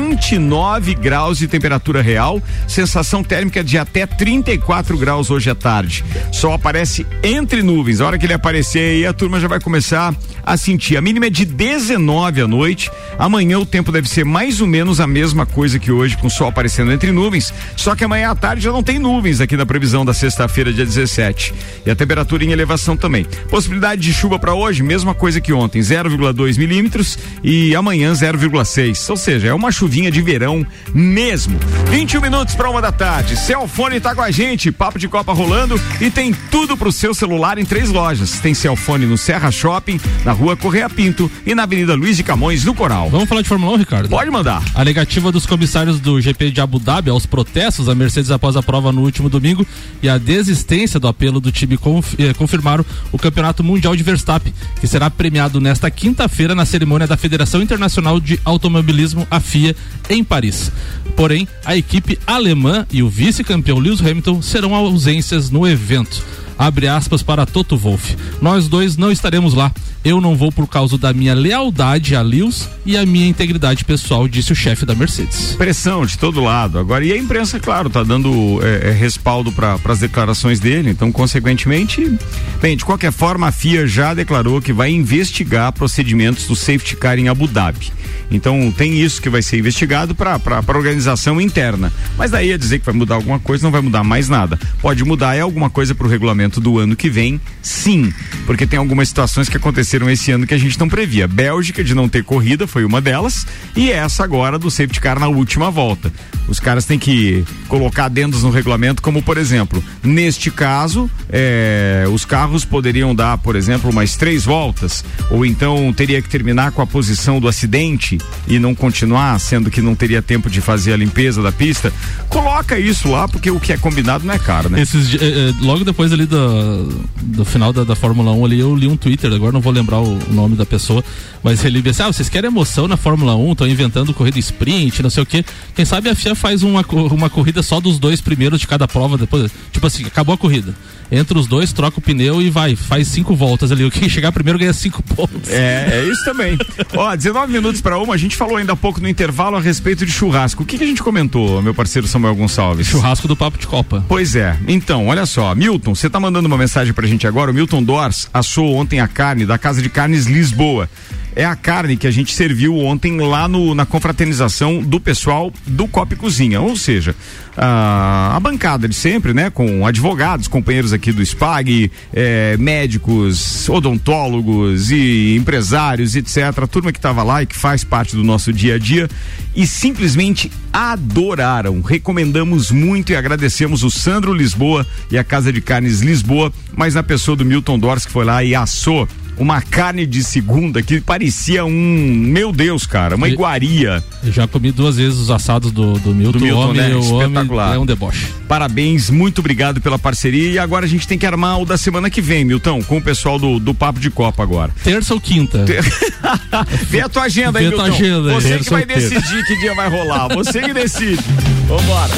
Speaker 2: 29 graus de temperatura real. Sensação térmica de até 34 graus hoje à tarde. Sol aparece entre nuvens. A hora que ele aparecer aí, a turma já vai começar a sentir. A mínima é de 19 à noite. Amanhã o tempo deve ser mais ou menos a mesma coisa que hoje, com sol aparecendo entre nuvens. Só que amanhã à tarde já não tem nuvens aqui na previsão da sexta-feira, dia 17. E a temperatura em elevação também. Possibilidade de chuva para hoje, mesma coisa que ontem, 0,2 milímetros e amanhã 0,6. Ou seja, é uma chuvinha de verão mesmo. 21 minutos para uma da tarde. Celfone tá com a gente, papo de Copa rolando e tem tudo pro seu celular em três lojas. Tem Celfone no Serra Shopping, na rua Correia Pinto e na Avenida Luiz de Camões, no Coral.
Speaker 3: Vamos falar de Fórmula 1, Ricardo?
Speaker 2: Pode mandar.
Speaker 3: A negativa dos comissários do GP de Abu Dhabi aos protestos da Mercedes após a prova no último domingo e a desistência do apelo do time conf- eh, confirmaram o Campeonato Mundial de Verstappen, que será premiado nesta quinta-feira na cerimônia da Federação Internacional de Automobilismo, a FIA, em Paris. Porém, a equipe alemã e o vice-campeão Lewis Hamilton serão ausências no evento. Abre aspas para Toto Wolff. Nós dois não estaremos lá. Eu não vou por causa da minha lealdade a Lewis e a minha integridade pessoal, disse o chefe da Mercedes.
Speaker 2: Pressão de todo lado. Agora, e a imprensa, claro, tá dando é, é, respaldo para as declarações dele. Então, consequentemente, bem, de qualquer forma, a FIA já declarou que vai investigar procedimentos do safety car em Abu Dhabi. Então, tem isso que vai ser investigado para a organização interna. Mas daí a dizer que vai mudar alguma coisa, não vai mudar mais nada. Pode mudar é alguma coisa para o regulamento do ano que vem, sim. Porque tem algumas situações que aconteceram esse ano que a gente não previa. Bélgica, de não ter corrida, foi uma delas. E essa agora do safety car na última volta. Os caras têm que colocar adendos no regulamento, como por exemplo, neste caso, é, os carros poderiam dar, por exemplo, mais três voltas, ou então teria que terminar com a posição do acidente e não continuar, sendo que não teria tempo de fazer a limpeza da pista. Coloca isso lá, porque o que é combinado não é caro, né?
Speaker 3: Esses, eh, eh, logo depois ali do, do final da, da Fórmula 1 ali, eu li um Twitter, agora não vou lembrar o, o nome da pessoa, mas ele disse, ah, vocês querem emoção na Fórmula 1, estão inventando corrida sprint, não sei o quê. Quem sabe a FIA faz uma, uma corrida só dos dois primeiros de cada prova, depois, tipo assim, acabou a corrida. Entre os dois, troca o pneu e vai, faz cinco voltas ali. O que chegar primeiro ganha cinco pontos.
Speaker 2: É, é isso também. Ó, 19 minutos para uma, a gente falou ainda há pouco no intervalo a respeito de churrasco. O que, que a gente comentou, meu parceiro Samuel Gonçalves?
Speaker 3: Churrasco do Papo de Copa.
Speaker 2: Pois é. Então, olha só, Milton, você tá mandando uma mensagem pra gente agora. O Milton Dors assou ontem a carne da Casa de Carnes Lisboa. É a carne que a gente serviu ontem lá no, na confraternização do pessoal do Copa e Cozinha. Ou seja, a, a bancada de sempre, né? Com advogados, companheiros aqui do SPAG, eh, médicos, odontólogos e empresários, etc. A turma que estava lá e que faz parte do nosso dia a dia e simplesmente adoraram. Recomendamos muito e agradecemos o Sandro Lisboa e a Casa de Carnes Lisboa, mas na pessoa do Milton Dors que foi lá e assou uma carne de segunda que parecia um, meu Deus, cara, uma iguaria.
Speaker 3: Eu já comi duas vezes os assados do, do Milton,
Speaker 2: Do Milton,
Speaker 3: homem,
Speaker 2: né?
Speaker 3: homem
Speaker 2: Espetacular.
Speaker 3: é um deboche.
Speaker 2: Parabéns, muito obrigado pela parceria. E agora a gente tem que armar o da semana que vem, Milton, com o pessoal do, do Papo de Copa agora.
Speaker 3: Terça ou quinta? [LAUGHS]
Speaker 2: Vê a tua agenda aí,
Speaker 3: Vê a tua
Speaker 2: Milton.
Speaker 3: agenda aí.
Speaker 2: Você que vai
Speaker 3: ou terça.
Speaker 2: decidir que dia vai rolar. Você que decide. Vambora.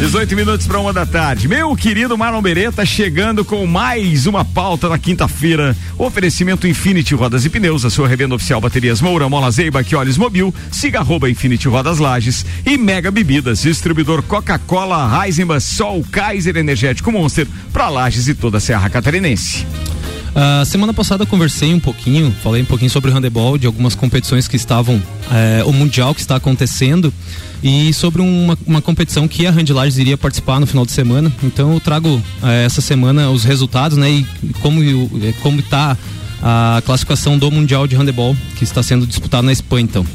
Speaker 2: 18 minutos para uma da tarde. Meu querido Marlon Beretta chegando com mais uma pauta na quinta-feira. Oferecimento Infinity Rodas e Pneus, a sua revenda oficial Baterias Moura, Mola Zeiba, Olhos Mobil. Siga arroba Infinity Rodas Lages e Mega Bebidas, distribuidor Coca-Cola, Heisenbach, Sol, Kaiser Energético Monster para Lages e toda a Serra Catarinense.
Speaker 5: Ah, semana passada conversei um pouquinho, falei um pouquinho sobre o handebol, de algumas competições que estavam, eh, o mundial que está acontecendo e sobre uma, uma competição que a Handlages iria participar no final de semana. Então eu trago eh, essa semana os resultados, né, e como o- eh, como está a classificação do mundial de handebol que está sendo disputado na Espanha, então.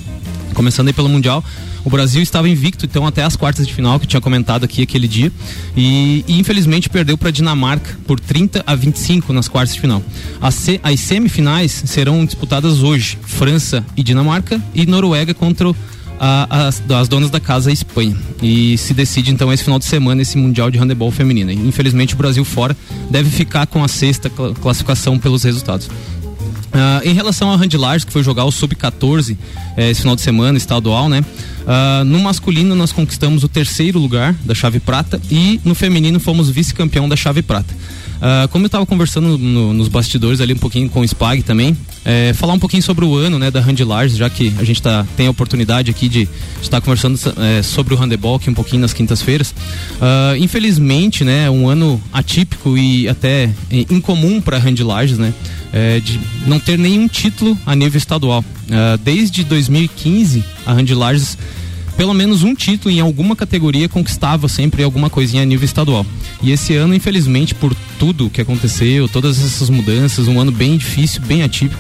Speaker 5: Começando aí pelo Mundial, o Brasil estava invicto, então, até as quartas de final, que eu tinha comentado aqui aquele dia. E, e infelizmente perdeu para a Dinamarca por 30 a 25 nas quartas de final. As, se, as semifinais serão disputadas hoje: França e Dinamarca, e Noruega contra o a, as, as, donas da casa a Espanha. E se decide então esse final de semana esse Mundial de Handebol Feminino. Infelizmente o Brasil fora deve ficar com a sexta classificação pelos resultados. Uh, em relação ao Handlars, que foi jogar o Sub-14 eh, esse final de semana, estadual, né? Uh, no masculino nós conquistamos o terceiro lugar da chave prata e no feminino fomos vice-campeão da chave prata. Uh, como eu estava conversando no, nos bastidores ali um pouquinho com o Spag também, é, falar um pouquinho sobre o ano né, da Handlars, já que a gente tá, tem a oportunidade aqui de estar conversando é, sobre o handebol aqui um pouquinho nas quintas-feiras. Uh, infelizmente, né, um ano atípico e até incomum para Handlars, né, é, de não ter nenhum título a nível estadual. Uh, desde 2015, a Handlars pelo menos um título em alguma categoria conquistava sempre alguma coisinha a nível estadual. E esse ano, infelizmente, por tudo que aconteceu, todas essas mudanças, um ano bem difícil, bem atípico.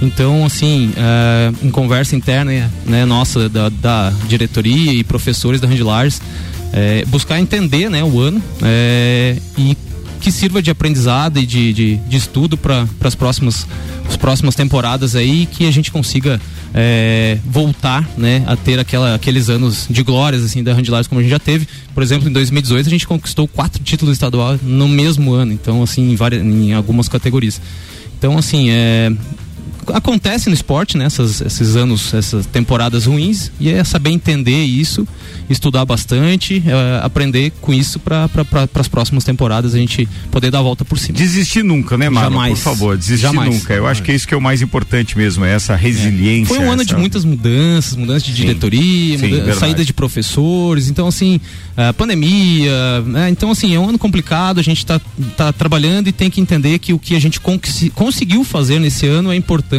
Speaker 5: Então, assim, uh, em conversa interna né, nossa, da, da, diretoria e professores da Randilars, é, buscar entender né, o ano é, e que sirva de aprendizado e de, de, de estudo para as próximas, as próximas temporadas aí que a gente consiga é, voltar né, a ter aquela, aqueles anos de glórias assim, da Handlars como a gente já teve. Por exemplo, em 2018 a gente conquistou quatro títulos estaduais no mesmo ano, então assim, em, várias, em algumas categorias. Então, assim, é, acontece no esporte, né? Essas, esses anos, essas temporadas ruins, e é saber entender isso, estudar bastante, é, aprender com isso para pra, as próximas temporadas a gente poder dar a volta por cima.
Speaker 2: Desistir nunca, né, Marlon?
Speaker 5: Jamais.
Speaker 2: Por favor, desistir
Speaker 5: Jamais.
Speaker 2: nunca. Eu acho que é isso que é o mais importante mesmo, é essa resiliência.
Speaker 5: Foi um ano
Speaker 2: essa...
Speaker 5: de muitas mudanças, mudanças de diretoria,
Speaker 2: Sim,
Speaker 5: saída de professores, então assim, pandemia, né? então assim, é um ano complicado, a gente está tá trabalhando e tem que entender que o que a gente conseguiu fazer nesse ano é importante.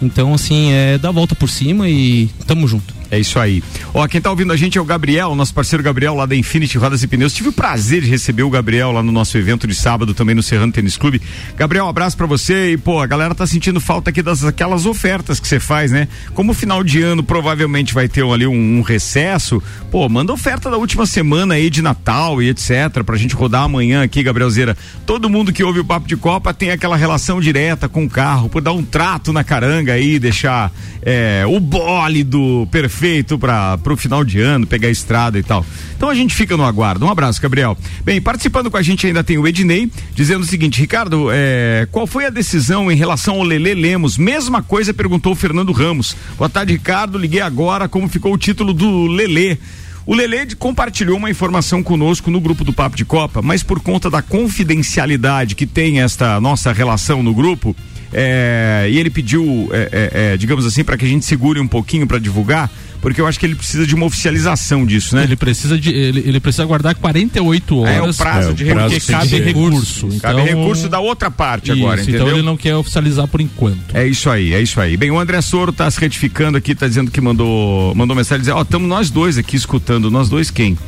Speaker 5: Então, assim, é dar a volta por cima e tamo junto.
Speaker 2: É isso aí. Ó, quem tá ouvindo a gente é o Gabriel, nosso parceiro Gabriel lá da Infinity Rodas e Pneus. Tive o prazer de receber o Gabriel lá no nosso evento de sábado também no Serrano Tênis Clube. Gabriel, um abraço para você e pô, a galera tá sentindo falta aqui das aquelas ofertas que você faz, né? Como final de ano provavelmente vai ter ali um, um, recesso, pô, manda oferta da última semana aí de Natal e etc pra gente rodar amanhã aqui, Gabrielzeira. Todo mundo que ouve o Papo de Copa tem aquela relação direta com o carro, por dar um trato na caranga aí, deixar é, o bólido perfeito feito para o final de ano, pegar a estrada e tal. Então a gente fica no aguardo. Um abraço, Gabriel. Bem, participando com a gente ainda tem o Ednei, dizendo o seguinte: Ricardo, é, qual foi a decisão em relação ao Lele Lemos? Mesma coisa perguntou o Fernando Ramos. Boa tarde, Ricardo. Liguei agora. Como ficou o título do Lele? O Lele compartilhou uma informação conosco no grupo do Papo de Copa, mas por conta da confidencialidade que tem esta nossa relação no grupo, é, e ele pediu, é, é, digamos assim, para que a gente segure um pouquinho para divulgar porque eu acho que ele precisa de uma oficialização disso, né?
Speaker 3: Ele precisa de ele, ele precisa aguardar 48 horas.
Speaker 2: É o prazo é, de
Speaker 3: recurso. Porque cabe recurso.
Speaker 2: Então, cabe recurso da outra parte
Speaker 3: isso,
Speaker 2: agora,
Speaker 3: então
Speaker 2: entendeu?
Speaker 3: Então ele não quer oficializar por enquanto.
Speaker 2: É isso aí, é isso aí. Bem, o André Soro está se retificando aqui, está dizendo que mandou mandou mensagem dizendo, ó, oh, estamos nós dois aqui escutando, nós dois quem?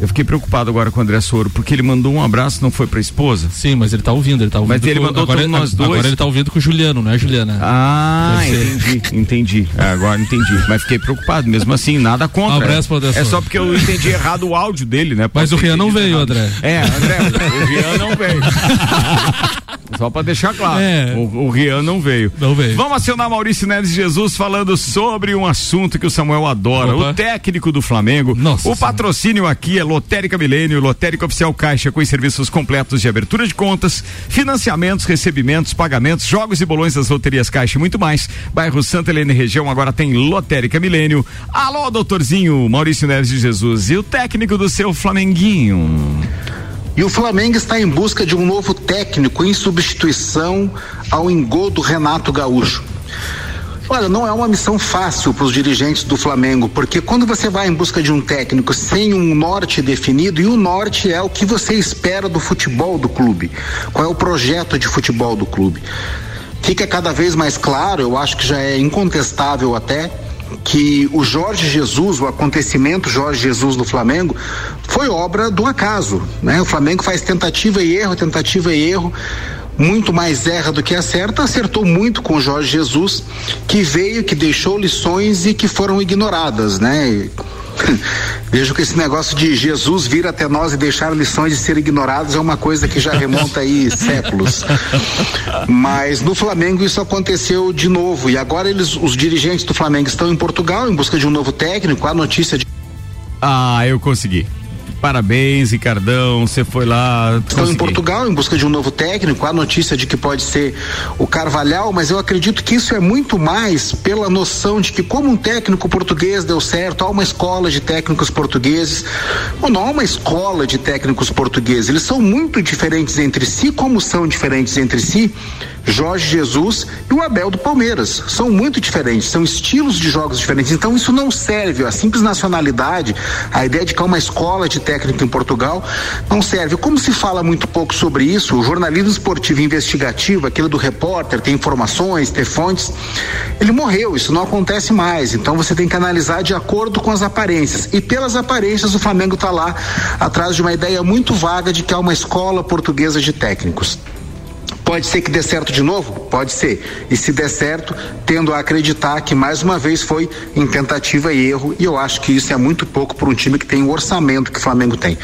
Speaker 2: Eu fiquei preocupado agora com o André Soro, porque ele mandou um abraço, não foi pra esposa?
Speaker 3: Sim, mas ele tá ouvindo, ele tá ouvindo.
Speaker 2: Mas ele
Speaker 3: com,
Speaker 2: mandou
Speaker 3: agora,
Speaker 2: todos nós dois.
Speaker 3: Agora ele tá ouvindo com o Juliano, não é Juliana?
Speaker 2: Ah, entendi, entendi. É, agora entendi. Mas fiquei preocupado, mesmo assim, nada contra.
Speaker 3: Um abraço pro
Speaker 2: É só porque eu entendi errado o áudio dele, né?
Speaker 3: Pode mas o Rian não veio, errado. André.
Speaker 2: É, André, o Rian não veio. [LAUGHS] Só pra deixar claro. É. O, o Rian não veio.
Speaker 3: Não veio.
Speaker 2: Vamos acionar Maurício Neves Jesus falando sobre um assunto que o Samuel adora. Opa. O técnico do Flamengo.
Speaker 3: Nossa
Speaker 2: o patrocínio aqui é Lotérica Milênio, Lotérica Oficial Caixa, com os serviços completos de abertura de contas, financiamentos, recebimentos, pagamentos, jogos e bolões das loterias Caixa e muito mais. Bairro Santa Helena região agora tem Lotérica Milênio. Alô, doutorzinho Maurício Neves de Jesus e o técnico do seu Flamenguinho.
Speaker 6: E o Flamengo está em busca de um novo técnico em substituição ao engodo Renato Gaúcho. Olha, não é uma missão fácil para os dirigentes do Flamengo, porque quando você vai em busca de um técnico sem um norte definido, e o norte é o que você espera do futebol do clube, qual é o projeto de futebol do clube. Fica cada vez mais claro, eu acho que já é incontestável até, que o Jorge Jesus, o acontecimento Jorge Jesus no Flamengo, foi obra do acaso, né? O Flamengo faz tentativa e erro, tentativa e erro. Muito mais erra do que acerta, acertou muito com o Jorge Jesus, que veio, que deixou lições e que foram ignoradas, né? E [LAUGHS] Vejo que esse negócio de Jesus vir até nós e deixar lições de ser ignorados é uma coisa que já remonta aí [LAUGHS] séculos. Mas no Flamengo isso aconteceu de novo e agora eles, os dirigentes do Flamengo estão em Portugal em busca de um novo técnico. A notícia de
Speaker 2: Ah, eu consegui. Parabéns, Ricardão. Você foi lá.
Speaker 6: Estão em Portugal em busca de um novo técnico. Há notícia de que pode ser o Carvalhal, mas eu acredito que isso é muito mais pela noção de que, como um técnico português deu certo, há uma escola de técnicos portugueses. Ou não há uma escola de técnicos portugueses. Eles são muito diferentes entre si, como são diferentes entre si. Jorge Jesus e o Abel do Palmeiras. São muito diferentes, são estilos de jogos diferentes. Então isso não serve. A simples nacionalidade, a ideia de que há uma escola de técnico em Portugal, não serve. Como se fala muito pouco sobre isso, o jornalismo esportivo investigativo, aquilo do repórter, ter informações, ter fontes, ele morreu. Isso não acontece mais. Então você tem que analisar de acordo com as aparências. E pelas aparências, o Flamengo está lá atrás de uma ideia muito vaga de que há uma escola portuguesa de técnicos. Pode ser que dê certo de novo? Pode ser. E se der certo, tendo a acreditar que mais uma vez foi em tentativa e erro, e eu acho que isso é muito pouco para um time que tem o orçamento que o Flamengo tem.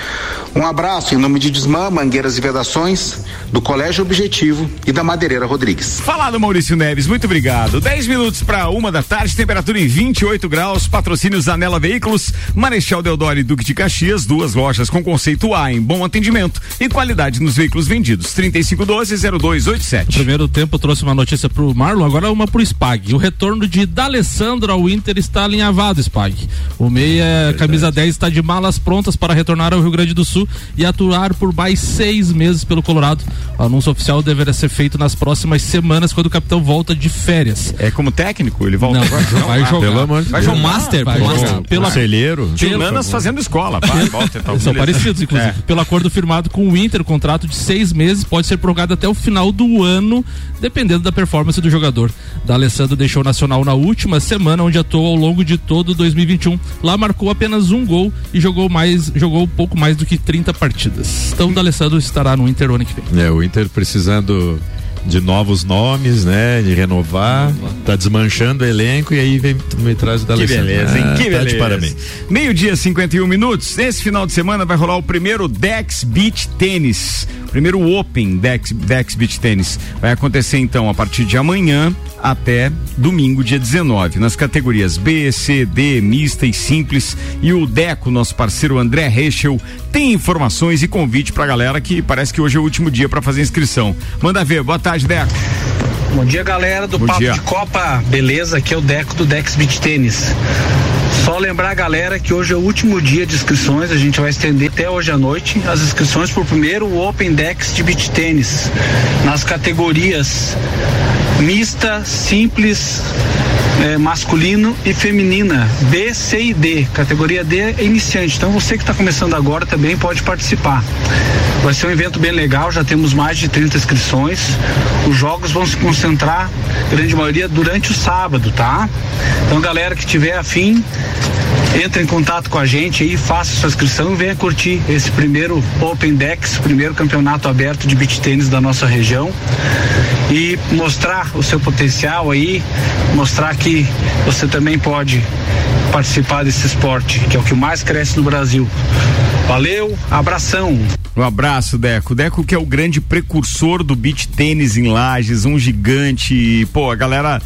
Speaker 6: Um abraço em nome de Desmã, Mangueiras e Vedações, do Colégio Objetivo e da Madeireira Rodrigues.
Speaker 2: Falado Maurício Neves, muito obrigado. 10 minutos para uma da tarde, temperatura em 28 graus, patrocínio Zanela Veículos, Marechal Deodoro e Duque de Caxias, duas lojas com conceito A em bom atendimento e qualidade nos veículos vendidos. 3512 02 287.
Speaker 3: No primeiro tempo trouxe uma notícia pro Marlon, agora uma pro Spag. O retorno de D'Alessandro ao Inter está alinhavado, Spag. O meia camisa 10 está de malas prontas para retornar ao Rio Grande do Sul e atuar por mais seis meses pelo Colorado. O anúncio oficial deverá ser feito nas próximas semanas, quando o capitão volta de férias.
Speaker 2: É como técnico? Ele volta
Speaker 3: Não,
Speaker 2: agora?
Speaker 3: vai jogar.
Speaker 2: Pelo amor de
Speaker 3: Vai jogar. Master,
Speaker 2: vai
Speaker 3: master.
Speaker 2: jogar.
Speaker 3: Pela-
Speaker 7: Conselheiro.
Speaker 2: Tio fazendo escola. Vai, [LAUGHS] volta, então,
Speaker 3: São parecidos, inclusive.
Speaker 2: É.
Speaker 3: Pelo acordo firmado com o Inter, o contrato de seis meses pode ser prorrogado até o final do ano, dependendo da performance do jogador. D'Alessandro deixou o Nacional na última semana, onde atuou ao longo de todo 2021. Lá marcou apenas um gol e jogou mais, jogou pouco mais do que 30 partidas. Então, D'Alessandro estará no Inter o ano que vem.
Speaker 7: É, o Inter precisando de novos nomes, né? De renovar, tá desmanchando o elenco e aí vem me traz o
Speaker 2: Que
Speaker 7: D'Alessandro.
Speaker 2: beleza, hein?
Speaker 7: Ah,
Speaker 2: Que
Speaker 7: tá
Speaker 2: beleza.
Speaker 7: de parabéns.
Speaker 2: Meio-dia, 51 minutos. Esse final de semana vai rolar o primeiro Dex Beach Tênis. Primeiro Open Dex, Dex Beach Tênis. Vai acontecer então a partir de amanhã até domingo, dia 19, nas categorias B, C, D, mista e simples. E o Deco, nosso parceiro André Rechel, tem informações e convite pra galera que parece que hoje é o último dia pra fazer inscrição. Manda ver. Boa tarde, Deco.
Speaker 16: Bom dia, galera do
Speaker 2: Bom
Speaker 16: Papo
Speaker 2: dia.
Speaker 16: de Copa. Beleza? Aqui é o Deco do Dex Beach Tênis. Só lembrar a galera que hoje é o último dia de inscrições, a gente vai estender até hoje à noite as inscrições para o primeiro Open Dex de Beach Tênis nas categorias mista, simples, eh, masculino e feminina, B, C e D. Categoria D é iniciante. Então você que está começando agora também pode participar. Vai ser um evento bem legal, já temos mais de 30 inscrições. Os jogos vão se concentrar, grande maioria, durante o sábado, tá? Então, galera que tiver afim, entre em contato com a gente aí, faça sua inscrição e venha curtir esse primeiro Open Dex, primeiro campeonato aberto de beach tênis da nossa região e mostrar o seu potencial aí, mostrar que você também pode participar desse esporte, que é o que mais cresce no Brasil. Valeu, abração.
Speaker 2: Um abraço, Deco. Deco que é o grande precursor do beach tênis em Lages, um gigante. Pô, a galera,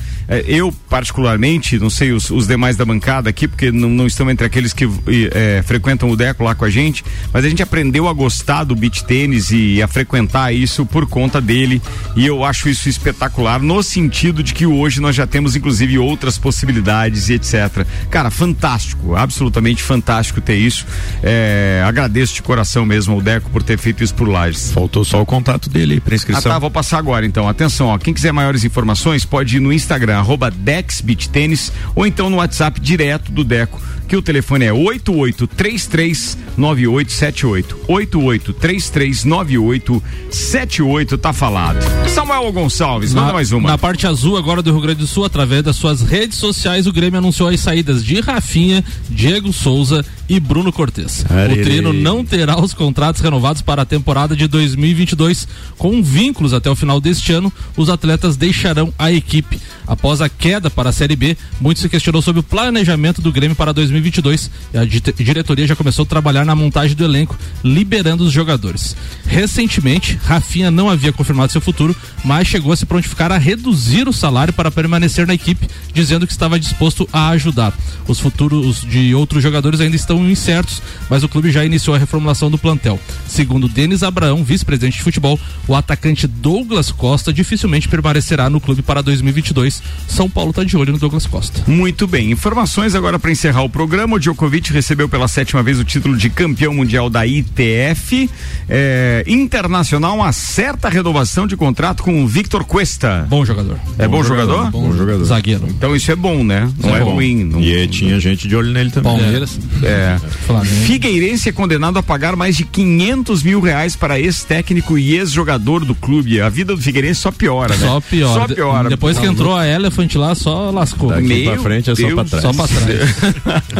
Speaker 2: eu particularmente, não sei os, os demais da bancada aqui, porque não, não estão entre aqueles que eh, frequentam o Deco lá com a gente, mas a gente aprendeu a gostar do beach tênis e a frequentar isso por conta dele. E eu acho isso espetacular, no sentido de que hoje nós já temos, inclusive, outras possibilidades e etc. Cara, fantástico, absolutamente fantástico ter isso. Eh, agradeço de coração mesmo ao Deco por ter feito isso por Lages.
Speaker 7: Faltou só o contato dele pra inscrição.
Speaker 2: Ah, tá, vou passar agora então. Atenção, ó. Quem quiser maiores informações pode ir no Instagram, arroba DexBeachTênis, ou então no WhatsApp direto do Deco, que o telefone é 88339878. 88339878 tá falado. Samuel Gonçalves, manda
Speaker 3: Na-
Speaker 2: mais uma.
Speaker 3: Na parte azul agora do Rio Grande do Sul, através das suas redes sociais, o Grêmio anunciou as saídas de Rafinha, Diego Souza e Bruno Cortes. O
Speaker 7: Arerê.
Speaker 3: Trino não terá os contratos renovados para a temporada de 2022. Com vínculos até o final deste ano, os atletas deixarão a equipe. Após a queda para a Série B, muito se questionou sobre o planejamento do Grêmio para 2022 e a di- diretoria já começou a trabalhar na montagem do elenco, liberando os jogadores. Recentemente, Rafinha não havia confirmado seu futuro, mas chegou a se prontificar a reduzir o salário para permanecer na equipe, dizendo que estava disposto a ajudar. Os futuros de outros jogadores ainda estão incertos, mas o clube já iniciou a reformulação do plantel. Segundo Denis Abraão, vice-presidente de futebol, o atacante Douglas Costa dificilmente permanecerá no clube para 2022. São Paulo está de olho no Douglas Costa.
Speaker 2: Muito bem, informações agora para encerrar o programa. O Djokovic recebeu pela sétima vez o título de campeão mundial da ITF. É, internacional, uma certa renovação de contrato com o Victor Cuesta.
Speaker 3: Bom jogador.
Speaker 2: É bom, jogador?
Speaker 7: Bom jogador.
Speaker 3: Zagueiro.
Speaker 2: Então isso é bom, né? Não é,
Speaker 7: bom.
Speaker 2: ruim. Não...
Speaker 7: E tinha gente de olho nele também.
Speaker 5: Palmeiras.
Speaker 2: É.
Speaker 3: Flamengo.
Speaker 2: Figueirense é condenado a pagar mais de 500 mil reais para ex-técnico e ex-jogador do clube. A vida do Figueirense só piora, né?
Speaker 3: Só pior.
Speaker 2: Só piora.
Speaker 3: Depois que entrou a Elephant lá, só lascou.
Speaker 7: Daqui
Speaker 2: Meu
Speaker 7: pra frente é só
Speaker 2: Deus
Speaker 7: pra trás.
Speaker 3: Só pra trás. [LAUGHS]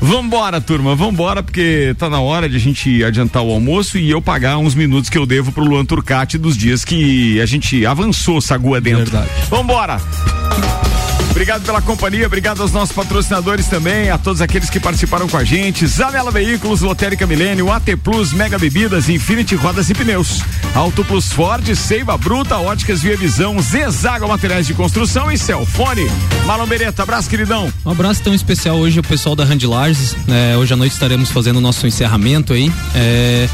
Speaker 2: Vambora, turma, vambora, porque tá na hora de a gente adiantar o almoço e eu pagar uns minutos que eu devo pro Luan Turcati dos dias que a gente avançou Sagua dentro.
Speaker 3: Verdade.
Speaker 2: Vambora! Obrigado pela companhia, obrigado aos nossos patrocinadores também, a todos aqueles que participaram com a gente. Zanela Veículos, Lotérica Milênio, AT Plus, Mega Bebidas, Infinity Rodas e Pneus. Auto Plus Ford, Seiva Bruta, Óticas Via Visão, Zezaga Materiais de Construção e Celfone. Marlon Beretta, abraço, queridão.
Speaker 5: Um abraço tão especial hoje ao pessoal da Handlars. É, hoje à noite estaremos fazendo o nosso encerramento aí. É,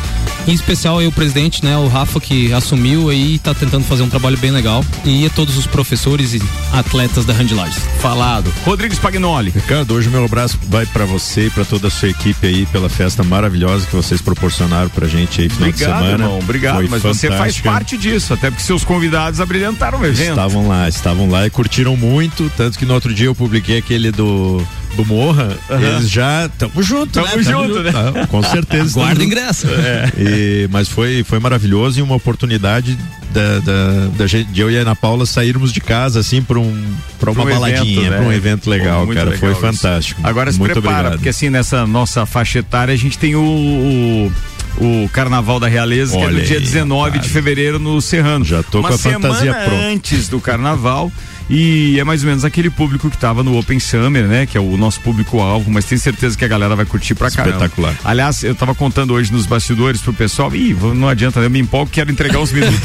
Speaker 5: em especial aí o presidente, né, o Rafa, que assumiu aí e está tentando fazer um trabalho bem legal. E a todos os professores e atletas da Handlars.
Speaker 2: Falado. Rodrigues Pagnoli.
Speaker 7: Ricardo, hoje meu abraço vai pra você e pra toda a sua equipe aí pela festa maravilhosa que vocês proporcionaram pra gente aí final
Speaker 2: Obrigado,
Speaker 7: de semana.
Speaker 2: irmão. Obrigado.
Speaker 7: Foi
Speaker 2: Mas você faz
Speaker 7: fantástica.
Speaker 2: parte disso, até porque seus convidados abrilhantaram o evento.
Speaker 7: Estavam lá, estavam lá e curtiram muito, tanto que no outro dia eu publiquei aquele do do Morra,
Speaker 2: Aham.
Speaker 7: eles já tamo junto,
Speaker 2: Tamo
Speaker 7: né?
Speaker 2: junto, né?
Speaker 7: Tá, com certeza. [LAUGHS]
Speaker 5: Guarda ingresso.
Speaker 7: É. E- mas foi, foi maravilhoso e uma oportunidade da, da, da gente, de eu e a Ana Paula sairmos de casa assim para um, pra uma
Speaker 2: um
Speaker 7: baladinha,
Speaker 2: né?
Speaker 7: para um evento legal,
Speaker 2: Pô,
Speaker 7: cara. foi
Speaker 2: legal isso.
Speaker 7: fantástico.
Speaker 2: Agora se
Speaker 7: Muito
Speaker 2: prepara,
Speaker 7: obrigado.
Speaker 2: porque assim, nessa nossa faixa etária, a gente tem o. o o Carnaval da Realeza, que é
Speaker 7: Olha
Speaker 2: no dia
Speaker 7: aí,
Speaker 2: 19 de fevereiro no Serrano. Já
Speaker 7: tô
Speaker 2: Uma
Speaker 7: com a fantasia pronta.
Speaker 2: antes do Carnaval. [LAUGHS] E é mais ou menos aquele público que tava no Open Summer, né? Que é o nosso público-alvo, mas tenho certeza que a galera vai curtir pra caramba.
Speaker 7: Espetacular.
Speaker 2: Aliás, eu tava contando hoje nos bastidores pro pessoal, ih, não adianta, né? eu me empolgo, quero entregar os minutos.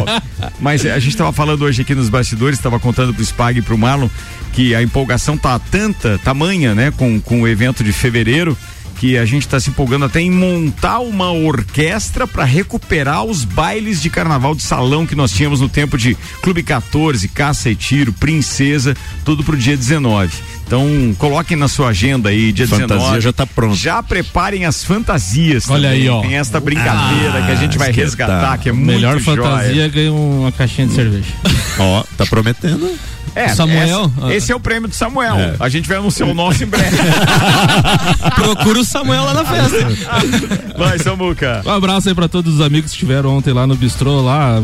Speaker 2: [LAUGHS] Mas a gente tava falando hoje aqui nos bastidores, tava contando pro Spag e pro Marlon que a empolgação tá tanta, tamanha, né, com, com o evento de fevereiro, que a gente está se empolgando até em montar uma orquestra para recuperar os bailes de carnaval de salão que nós tínhamos no tempo de Clube 14, Caça e Tiro, Princesa, tudo pro dia 19. Então, coloquem na sua agenda aí, dia
Speaker 7: Fantasia
Speaker 2: 19.
Speaker 7: já tá pronta.
Speaker 2: Já preparem as fantasias.
Speaker 3: Olha
Speaker 2: também.
Speaker 3: aí, ó.
Speaker 2: Tem esta brincadeira que a gente vai
Speaker 7: que
Speaker 2: resgatar, que é muito
Speaker 3: Melhor
Speaker 2: joia.
Speaker 3: fantasia ganha uma caixinha de cerveja.
Speaker 7: Ó, tá prometendo.
Speaker 2: É,
Speaker 5: Samuel?
Speaker 2: essa- esse é o prêmio do Samuel.
Speaker 7: É.
Speaker 2: A gente vai anunciar o nosso em breve. [LAUGHS]
Speaker 5: Procura o Samuel lá na festa. [LAUGHS]
Speaker 2: Vai, Samuca.
Speaker 3: Um abraço aí pra todos os amigos que estiveram ontem lá no bistrô lá.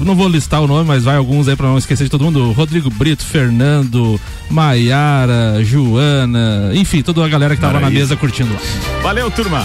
Speaker 3: Não vou listar o nome, mas vai alguns aí pra não esquecer de todo mundo. Rodrigo Brito, Fernando, Maiara, Joana, enfim, toda a galera que tava na mesa curtindo lá.
Speaker 2: Valeu, turma.